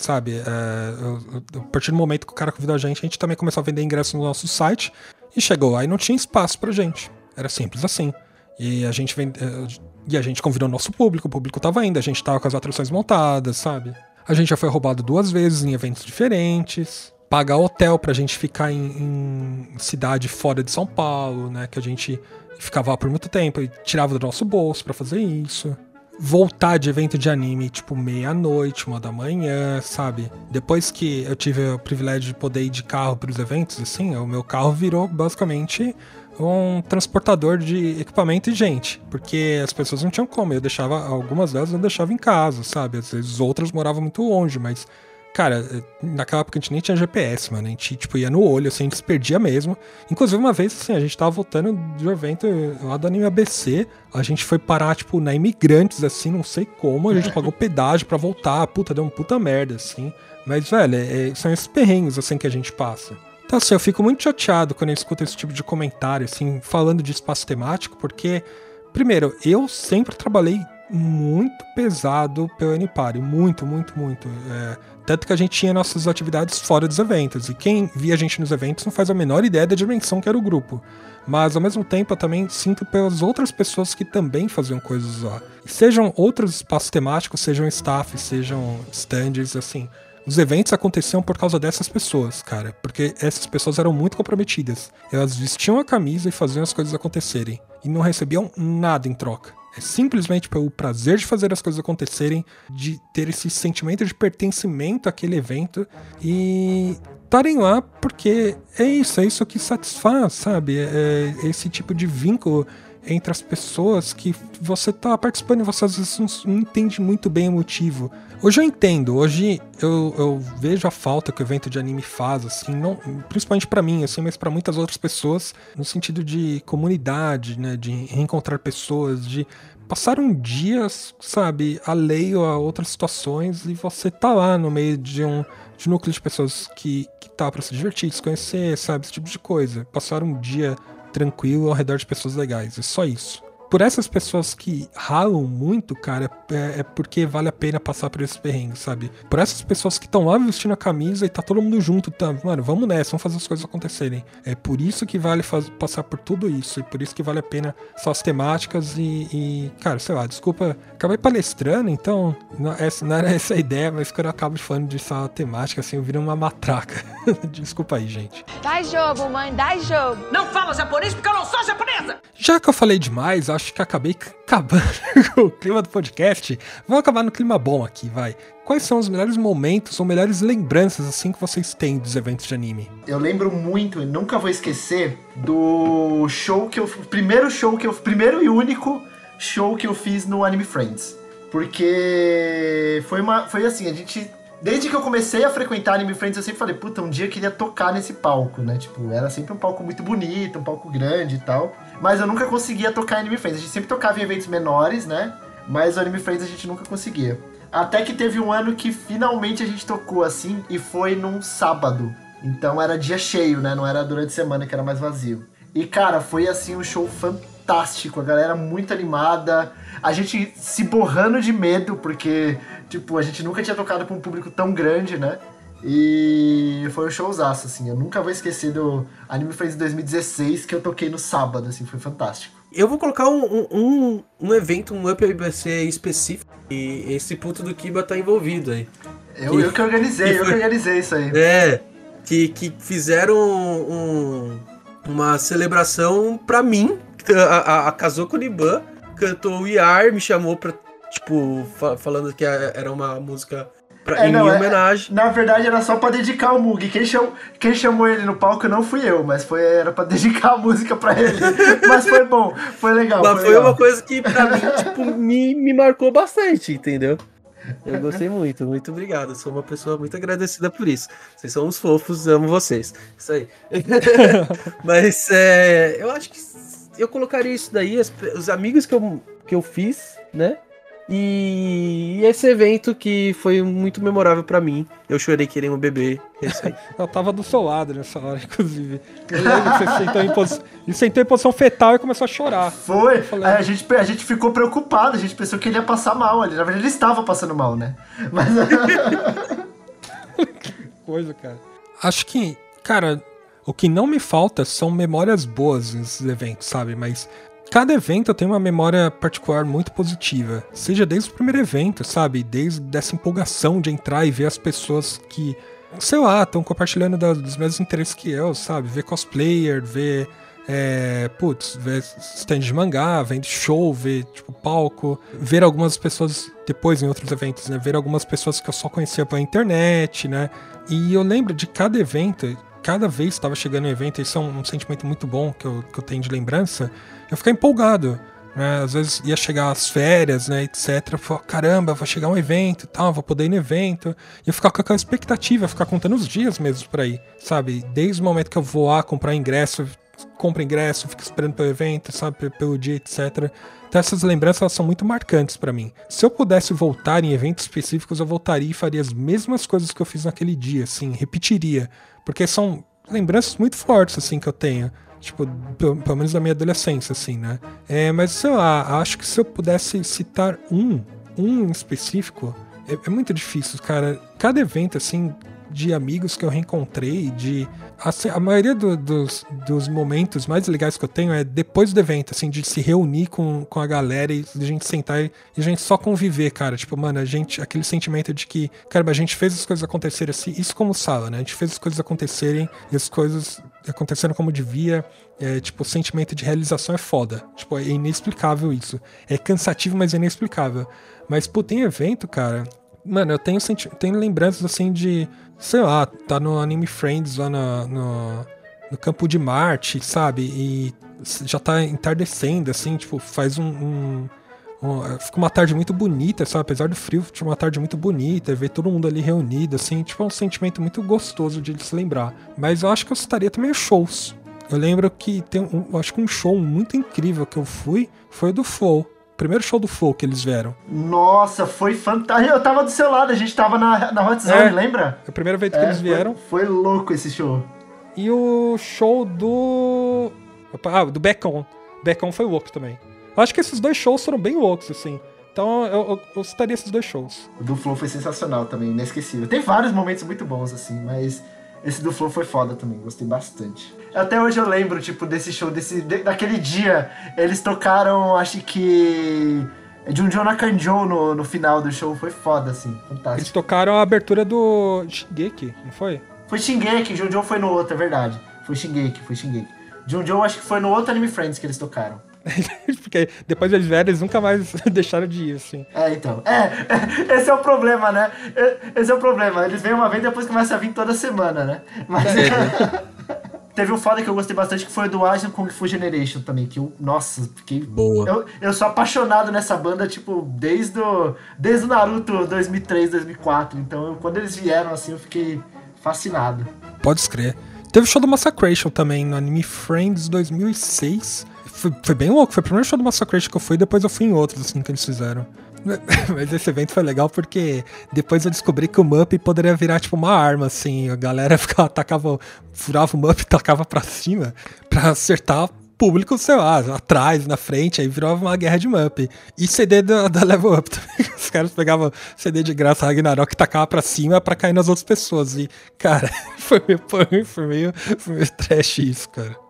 sabe? É, a partir do momento que o cara convidou a gente, a gente também começou a vender ingressos no nosso site e chegou lá e não tinha espaço pra gente. Era simples assim. E a gente vende, é, e a gente convidou o nosso público, o público tava indo, a gente tava com as atrações montadas, sabe? A gente já foi roubado duas vezes em eventos diferentes. Pagar hotel pra gente ficar em, em cidade fora de São Paulo, né? Que a gente ficava lá por muito tempo e tirava do nosso bolso para fazer isso voltar de evento de anime, tipo, meia-noite, uma da manhã, sabe? Depois que eu tive o privilégio de poder ir de carro para os eventos, assim, o meu carro virou basicamente um transportador de equipamento e gente, porque as pessoas não tinham como. Eu deixava, algumas delas eu deixava em casa, sabe? Às vezes outras moravam muito longe, mas cara, naquela época a gente nem tinha GPS, mano. A gente, tipo, ia no olho, assim, a gente se perdia mesmo. Inclusive, uma vez, assim, a gente tava voltando do evento lá do Anime ABC. A gente foi parar, tipo, na Imigrantes, assim, não sei como. A gente pagou pedágio para voltar. Puta, deu uma puta merda, assim. Mas, velho, é, são esses perrengues, assim, que a gente passa. Então, assim, eu fico muito chateado quando eu escuto esse tipo de comentário, assim, falando de espaço temático, porque, primeiro, eu sempre trabalhei muito pesado pelo Anipari, muito, muito, muito. É, tanto que a gente tinha nossas atividades fora dos eventos, e quem via a gente nos eventos não faz a menor ideia da dimensão que era o grupo. Mas ao mesmo tempo eu também sinto pelas outras pessoas que também faziam coisas lá. Sejam outros espaços temáticos, sejam staff, sejam stands, assim. Os eventos aconteciam por causa dessas pessoas, cara, porque essas pessoas eram muito comprometidas. Elas vestiam a camisa e faziam as coisas acontecerem, e não recebiam nada em troca. É simplesmente pelo prazer de fazer as coisas acontecerem, de ter esse sentimento de pertencimento àquele evento e estarem lá porque é isso, é isso que satisfaz, sabe? É, é esse tipo de vínculo entre as pessoas que você tá participando e você às vezes não, entende muito bem o motivo. Hoje eu entendo, hoje eu, eu, vejo a falta que o evento de anime faz, assim, não, principalmente para mim, assim, mas para muitas outras pessoas, no sentido de comunidade, né, de reencontrar pessoas, de passar um dia, sabe, alheio a outras situações e você tá lá no meio de um de núcleo de pessoas que, que tá para se divertir, se conhecer, sabe, esse tipo de coisa. Passar um dia tranquilo ao redor de pessoas legais. É só isso por essas pessoas que ralam muito, cara, é, é, porque vale a pena passar por esses perrengues, sabe? Por essas pessoas que estão lá vestindo a camisa e tá todo mundo junto, tá? Mano, vamos nessa, vamos fazer as coisas acontecerem. É por isso que vale faz, passar por tudo isso, e por isso que vale a pena só as temáticas e, e cara, sei lá, desculpa, acabei palestrando, então não, essa, não era essa a ideia, mas quando eu acabo falando de só temática, assim, eu viro uma matraca. (laughs) desculpa aí, gente. Dá jogo, mãe, dá jogo. Não fala japonês porque eu não sou japonesa! Já que eu falei demais, acho que acabei acabando (laughs) o clima do podcast. Vamos acabar no clima bom aqui, vai. Quais são os melhores momentos ou melhores lembranças assim que vocês têm dos eventos de anime? Eu lembro muito e nunca vou esquecer do show que eu primeiro show que eu primeiro e único show que eu fiz no Anime Friends. Porque foi uma foi assim, a gente Desde que eu comecei a frequentar Anime Friends, eu sempre falei, puta, um dia eu queria tocar nesse palco, né? Tipo, era sempre um palco muito bonito, um palco grande e tal. Mas eu nunca conseguia tocar Anime Friends. A gente sempre tocava em eventos menores, né? Mas o Anime Friends a gente nunca conseguia. Até que teve um ano que finalmente a gente tocou assim, e foi num sábado. Então era dia cheio, né? Não era durante a semana que era mais vazio. E cara, foi assim um show fantástico, a galera muito animada, a gente se borrando de medo, porque Tipo, a gente nunca tinha tocado pra um público tão grande, né? E foi um showzaço, assim. Eu nunca vou esquecer do Anime Friends 2016 que eu toquei no sábado, assim, foi fantástico. Eu vou colocar um, um, um evento, um Up ABC específico, e esse puto do Kiba tá envolvido aí. Eu que, eu que organizei, que foi, eu que organizei isso aí. É, que, que fizeram um, uma celebração pra mim, a, a, a Kazuko Niban cantou o IAR, me chamou pra Tipo, fa falando que era uma música pra, é, em não, é, homenagem. É, na verdade, era só pra dedicar o Mug. Quem, cham, quem chamou ele no palco não fui eu, mas foi, era pra (laughs) dedicar a música pra ele. mas foi bom, foi legal. Mas foi, foi legal. uma coisa que pra mim, tipo, me, me marcou bastante, entendeu? Eu gostei muito, muito obrigado. Sou uma pessoa muito agradecida por isso. Vocês são uns fofos, amo vocês. Isso aí. (laughs) Mas é, eu acho que eu colocaria isso daí, os, os amigos que eu, que eu fiz, né? E esse evento que foi muito memorável para mim. Eu chorei querendo um bebê. (laughs) eu tava do seu lado nessa hora, (laughs) inclusive. Eu lembro que você sentou em, posição, ele sentou em posição fetal e começou a chorar. Foi. Falei, a, gente, a gente ficou preocupado, a gente pensou que ele ia passar mal ali. Na verdade, ele estava passando mal, né? Mas. (laughs) que coisa, cara. Acho que, cara, o que não me falta são memórias boas nesses eventos, sabe? Mas Cada evento tem uma memória particular muito positiva, seja desde o primeiro evento, sabe? Desde essa empolgação de entrar e ver as pessoas que, sei lá, estão compartilhando dos mesmos interesses que eu, sabe? Ver cosplayer, ver, é, putz, ver stand de mangá, vendo show, ver, tipo, palco, ver algumas pessoas depois em outros eventos, né? Ver algumas pessoas que eu só conhecia pela internet, né? E eu lembro de cada evento, cada vez que estava chegando um evento, isso é um, um sentimento muito bom que eu, que eu tenho de lembrança, eu ficar empolgado. né? Às vezes ia chegar as férias, né, etc. Falei, caramba, vai chegar um evento e tal, vou poder ir no evento. E eu ficar com aquela expectativa, ficar contando os dias mesmo pra ir, sabe? Desde o momento que eu vou lá comprar ingresso, compro ingresso, fico esperando pelo evento, sabe, pelo dia, etc. Então essas lembranças elas são muito marcantes para mim. Se eu pudesse voltar em eventos específicos, eu voltaria e faria as mesmas coisas que eu fiz naquele dia, assim, repetiria, porque são lembranças muito fortes assim que eu tenho. Tipo, pelo, menos da minha adolescência, assim, né? É, mas sei lá, acho que se eu pudesse citar um, um em específico, é, é muito difícil, cara. Cada evento, assim, de amigos que eu reencontrei, de. Assim, a maioria do, dos, dos momentos mais legais que eu tenho é depois do evento, assim, de se reunir com, com a galera e a gente sentar e, a gente só conviver, cara. Tipo, mano, a gente. Aquele sentimento de que, cara, a gente fez as coisas acontecerem assim, isso como sala, né? A gente fez as coisas acontecerem e as coisas aconteceram como devia. É, tipo, o sentimento de realização é foda. Tipo, é inexplicável isso. É cansativo, mas é inexplicável. Mas, pô, tem evento, cara. Mano, eu tenho, tenho lembranças assim de sei lá, tá no Anime Friends lá no, no, no campo de Marte, sabe? E já tá entardecendo, assim, tipo, faz um, um, um, Fica uma tarde muito bonita, sabe? Apesar do frio, tinha uma tarde muito bonita, ver todo mundo ali reunido, assim, tipo, é um sentimento muito gostoso de se lembrar. Mas eu acho que eu estaria também shows. Eu lembro que tem um, acho que um show muito incrível que eu fui foi o do Flow primeiro show do Flow que eles vieram. Nossa, foi fantástico. Eu tava do seu lado, a gente tava na, na Hot Zone, é, lembra? É o primeiro evento é, que eles vieram. Foi, foi, louco esse show. E o show do. Ah, do Becon. Becon foi louco também. Eu acho que esses dois shows foram bem loucos, assim. Então eu, eu, eu citaria esses dois shows. O do Flow foi sensacional também, inesquecível. Tem vários momentos muito bons, assim, mas esse do Flow foi foda também, gostei bastante. Até hoje eu lembro, tipo, desse show, desse, daquele dia. Eles tocaram, acho que. De um Jonah Kanjo no, no final do show. Foi foda, assim. Fantástico. Eles tocaram a abertura do Shingeki, não foi? Foi Shingeki, Junjo foi no outro, é verdade. Foi Shingeki, foi Shingeki. Junjo acho que foi no outro Anime Friends que eles tocaram. (laughs) Porque depois eles vieram, eles nunca mais (laughs) deixaram de ir, assim. É, então. É, esse é o problema, né? Esse é o problema. Eles vêm uma vez e depois começa a vir toda semana, né? Mas. É. (laughs) Teve um foda que eu gostei bastante que foi o do Asian Kung Fu Generation também, que eu, nossa, fiquei. Boa. Eu, eu sou apaixonado nessa banda, tipo, desde o, desde o Naruto 2003, 2004. Então, eu, quando eles vieram, assim, eu fiquei fascinado. Pode escrever. Teve o show do Massacration também, no Anime Friends 2006. Foi, foi bem louco, foi o primeiro show do Massacration que eu fui, depois eu fui em outros, assim, que eles fizeram. (laughs) Mas esse evento foi legal porque depois eu descobri que o Mup poderia virar tipo uma arma, assim. A galera (laughs) ficava, atacava, furava o Mup e tacava pra cima pra acertar público, sei lá, atrás, na frente, aí virava uma guerra de Mup. E CD da, da Level Up (laughs) também. Os caras pegavam CD de graça Ragnarok e tacavam pra cima pra cair nas outras pessoas. E, cara, foi meio, foi meio, foi meio trash isso, cara.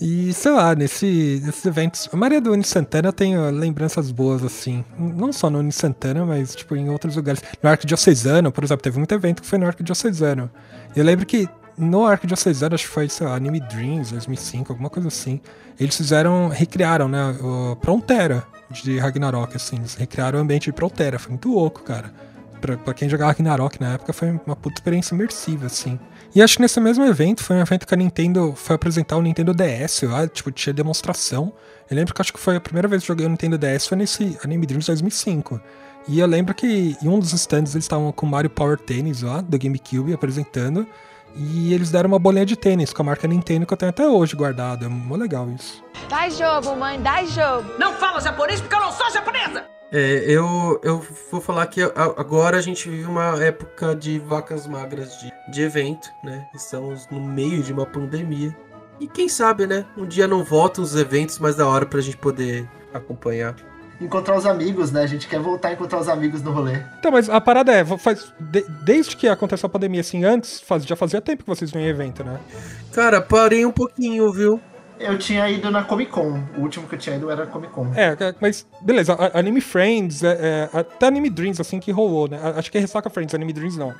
E sei lá, nesse, nesses eventos. A Maria do Uni Santana tem lembranças boas, assim. Não só no Uni Santana, mas tipo em outros lugares. No Arco Diocesano, por exemplo, teve muito evento que foi no Arco Diocesano. E eu lembro que no Arco Diocesano, acho que foi, sei lá, Anime Dreams 2005, alguma coisa assim. Eles fizeram, recriaram, né, o Prontera de Ragnarok, assim. Eles recriaram o ambiente de Prontera. Foi muito louco, cara. Pra, pra quem jogava Ragnarok na época, foi uma puta experiência imersiva, assim. E acho que nesse mesmo evento, foi um evento que a Nintendo foi apresentar o Nintendo DS lá, tipo, tinha demonstração. Eu lembro que acho que foi a primeira vez que joguei o Nintendo DS foi nesse Anime Dreams 2005. E eu lembro que em um dos stands eles estavam com o Mario Power Tennis lá, do GameCube, apresentando. E eles deram uma bolinha de tênis com a marca Nintendo que eu tenho até hoje guardado. É muito legal isso. Dá jogo, mãe, dá jogo. Não fala japonês porque eu não sou japonesa! É, eu, eu vou falar que agora a gente vive uma época de vacas magras de, de evento, né? Estamos no meio de uma pandemia. E quem sabe, né? Um dia não voltam os eventos mais da hora pra gente poder acompanhar. Encontrar os amigos, né? A gente quer voltar a encontrar os amigos no rolê. Então, mas a parada é, faz, de, desde que aconteceu a pandemia, assim, antes, faz, já fazia tempo que vocês vêm em evento, né? Cara, parei um pouquinho, viu? Eu tinha ido na Comic Con. O último que eu tinha ido era Comic Con. É, é mas beleza, Anime Friends, é, é, até Anime Dreams, assim, que rolou, né? Acho que é Ressaca Friends, Anime Dreams não.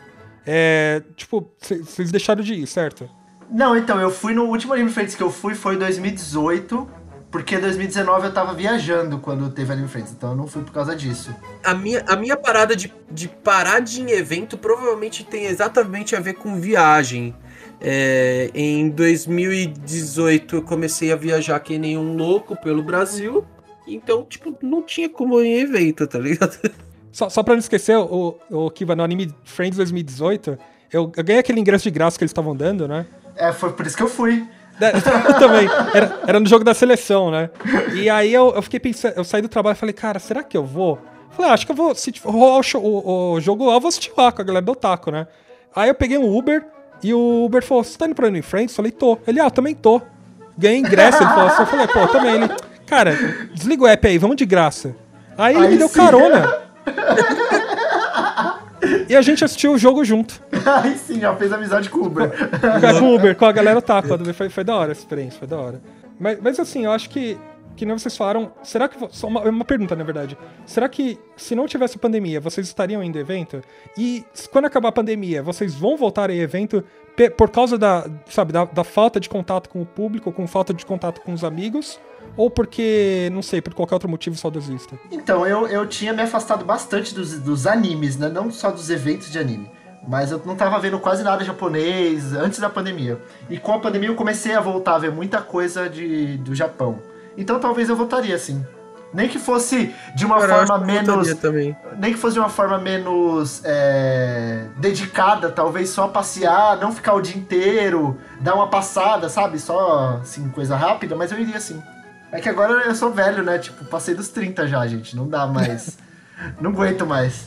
É, tipo, vocês deixaram de ir, certo? Não, então, eu fui no último Anime Friends que eu fui foi 2018, porque 2019 eu tava viajando quando teve Anime Friends, então eu não fui por causa disso. A minha, a minha parada de, de parar de ir em evento provavelmente tem exatamente a ver com viagem. É, em 2018 eu comecei a viajar que nem um louco pelo Brasil. Então, tipo, não tinha como ir em evento, tá ligado? (laughs) Só, só pra não esquecer, o, o Kiva, no Anime Friends 2018, eu, eu ganhei aquele ingresso de graça que eles estavam dando, né? É, foi por isso que eu fui. É, Eu (laughs) também. Era, era no jogo da seleção, né? E aí eu, eu fiquei pensando, eu saí do trabalho e falei, cara, será que eu vou? Falei, ah, acho que eu vou. Se rolar o, show- o, o jogo lá, eu vou assistir lá com a galera do Otaku, né? Aí eu peguei um Uber e o Uber falou: Você tá indo pra Anime Friends? Falei, tô. Ele, ah, eu também tô. Ganhei ingresso, ele falou assim. Eu falei, pô, também. Ele, cara, desliga o app aí, vamos de graça. Aí ele Aí me deu sim. carona. (laughs) E a gente assistiu o jogo junto. Aí sim, já fez amizade com o Uber. com o Uber, com a galera Otaku. Foi, foi da hora essa experiência, foi da hora. Mas, mas assim, eu acho que, que nem vocês falaram, será que. Só uma, uma pergunta, na verdade. Será que se não tivesse pandemia, vocês estariam indo em evento? E quando acabar a pandemia, vocês vão voltar em evento por causa da, sabe, da, da falta de contato com o público, com falta de contato com os amigos? Ou porque, não sei, por qualquer outro motivo saudosista? Então, eu, eu tinha me afastado bastante dos, dos animes, né? Não só dos eventos de anime. Mas eu não tava vendo quase nada japonês antes da pandemia. E com a pandemia eu comecei a voltar a ver muita coisa de, do Japão. Então talvez eu voltaria, sim. Nem que fosse de uma Cara, forma menos. também. Nem que fosse de uma forma menos é, dedicada, talvez só passear, não ficar o dia inteiro, dar uma passada, sabe? Só assim, coisa rápida, mas eu iria sim. É que agora eu sou velho, né? Tipo, passei dos 30 já, gente. Não dá mais. (laughs) não aguento mais.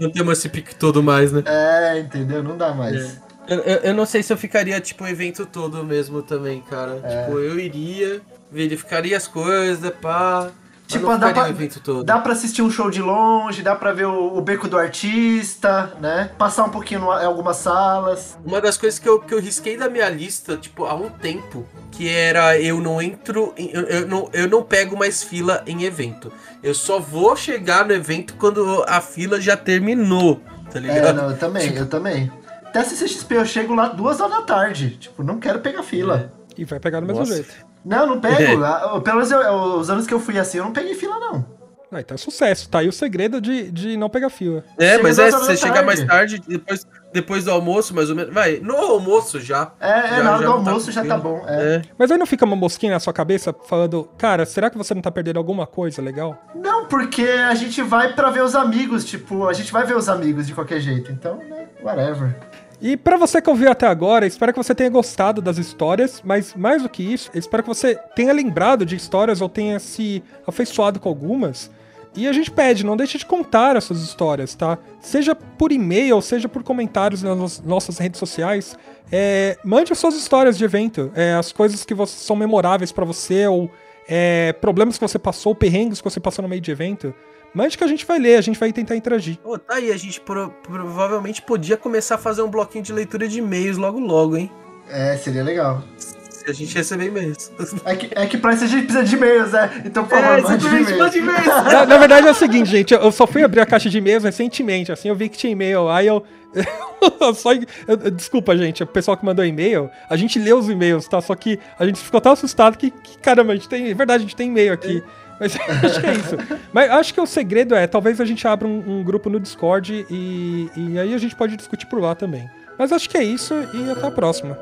Não temos esse pique todo mais, né? É, entendeu? Não dá mais. Eu, eu, eu não sei se eu ficaria, tipo, o evento todo mesmo também, cara. Tipo, eu iria, verificaria as coisas, pá. Tipo, Tipo, dá pra- o evento todo. Dá pra assistir um show de longe, dá pra ver o, o beco do artista, né? Passar um pouquinho em algumas salas. Uma das coisas que eu, que eu risquei da minha lista, tipo, há um tempo, que era eu não entro, em- eu, eu não, eu não pego mais fila em evento. Eu só vou chegar no evento quando a fila já terminou, tá É, ligado? não, eu também, eu também. Até CCXP eu chego lá duas horas da tarde. Tipo, não quero pegar fila. E vai pegar do mesmo Nossa. jeito. Não, não pego. (laughs) Ah, Pelo menos eu- os anos que eu fui assim, eu não peguei fila, não. Ah, então é sucesso. Tá aí o segredo de, de não pegar fila. É, Chega mas é, você da chegar mais tarde. depois, depois do almoço, mais ou menos. Vai, no almoço já. É, é Já- na hora do tá almoço já tá bom. É. É. Mas aí não fica uma mosquinha na sua cabeça falando, cara, será que você não tá perdendo alguma coisa legal? Não, porque a gente vai pra ver os amigos, tipo, a gente vai ver os amigos de qualquer jeito. Então, né, whatever. E pra você que ouviu até agora, espero que você tenha gostado das histórias, mas mais do que isso, espero que você tenha lembrado de histórias ou tenha se afeiçoado com algumas. E a gente pede, não deixe de contar as suas histórias, tá? Seja por e-mail, seja por comentários nas nos- nossas redes sociais. É, mande as suas histórias de evento, é, as coisas que são memoráveis pra você, ou é, problemas que você passou, perrengues que você passou no meio de evento. Mande que a gente vai ler, a gente vai tentar interagir. Pô, tá aí, a gente pro- provavelmente podia começar a fazer um bloquinho de leitura de e-mails logo logo, hein? É, seria legal. Se a gente receber e-mails. É que, é que pra isso a gente precisa de e-mails, né? Então, por favor, exatamente, mande e-mails. e-mails. (laughs) Na, na verdade é o seguinte, gente, eu só fui abrir a caixa de e-mails recentemente, assim, eu vi que tinha e-mail, aí (laughs) eu... eu só, desculpa, gente, o pessoal que mandou e-mail, a gente leu os e-mails, tá? Só que a gente ficou tão assustado que, que, caramba, a gente tem... É verdade, a gente tem e-mail aqui. Mas (laughs) acho que é isso. Mas acho que o segredo é, talvez a gente abra um, um grupo no Discord e, e aí a gente pode discutir por lá também. Mas acho que é isso e até a próxima.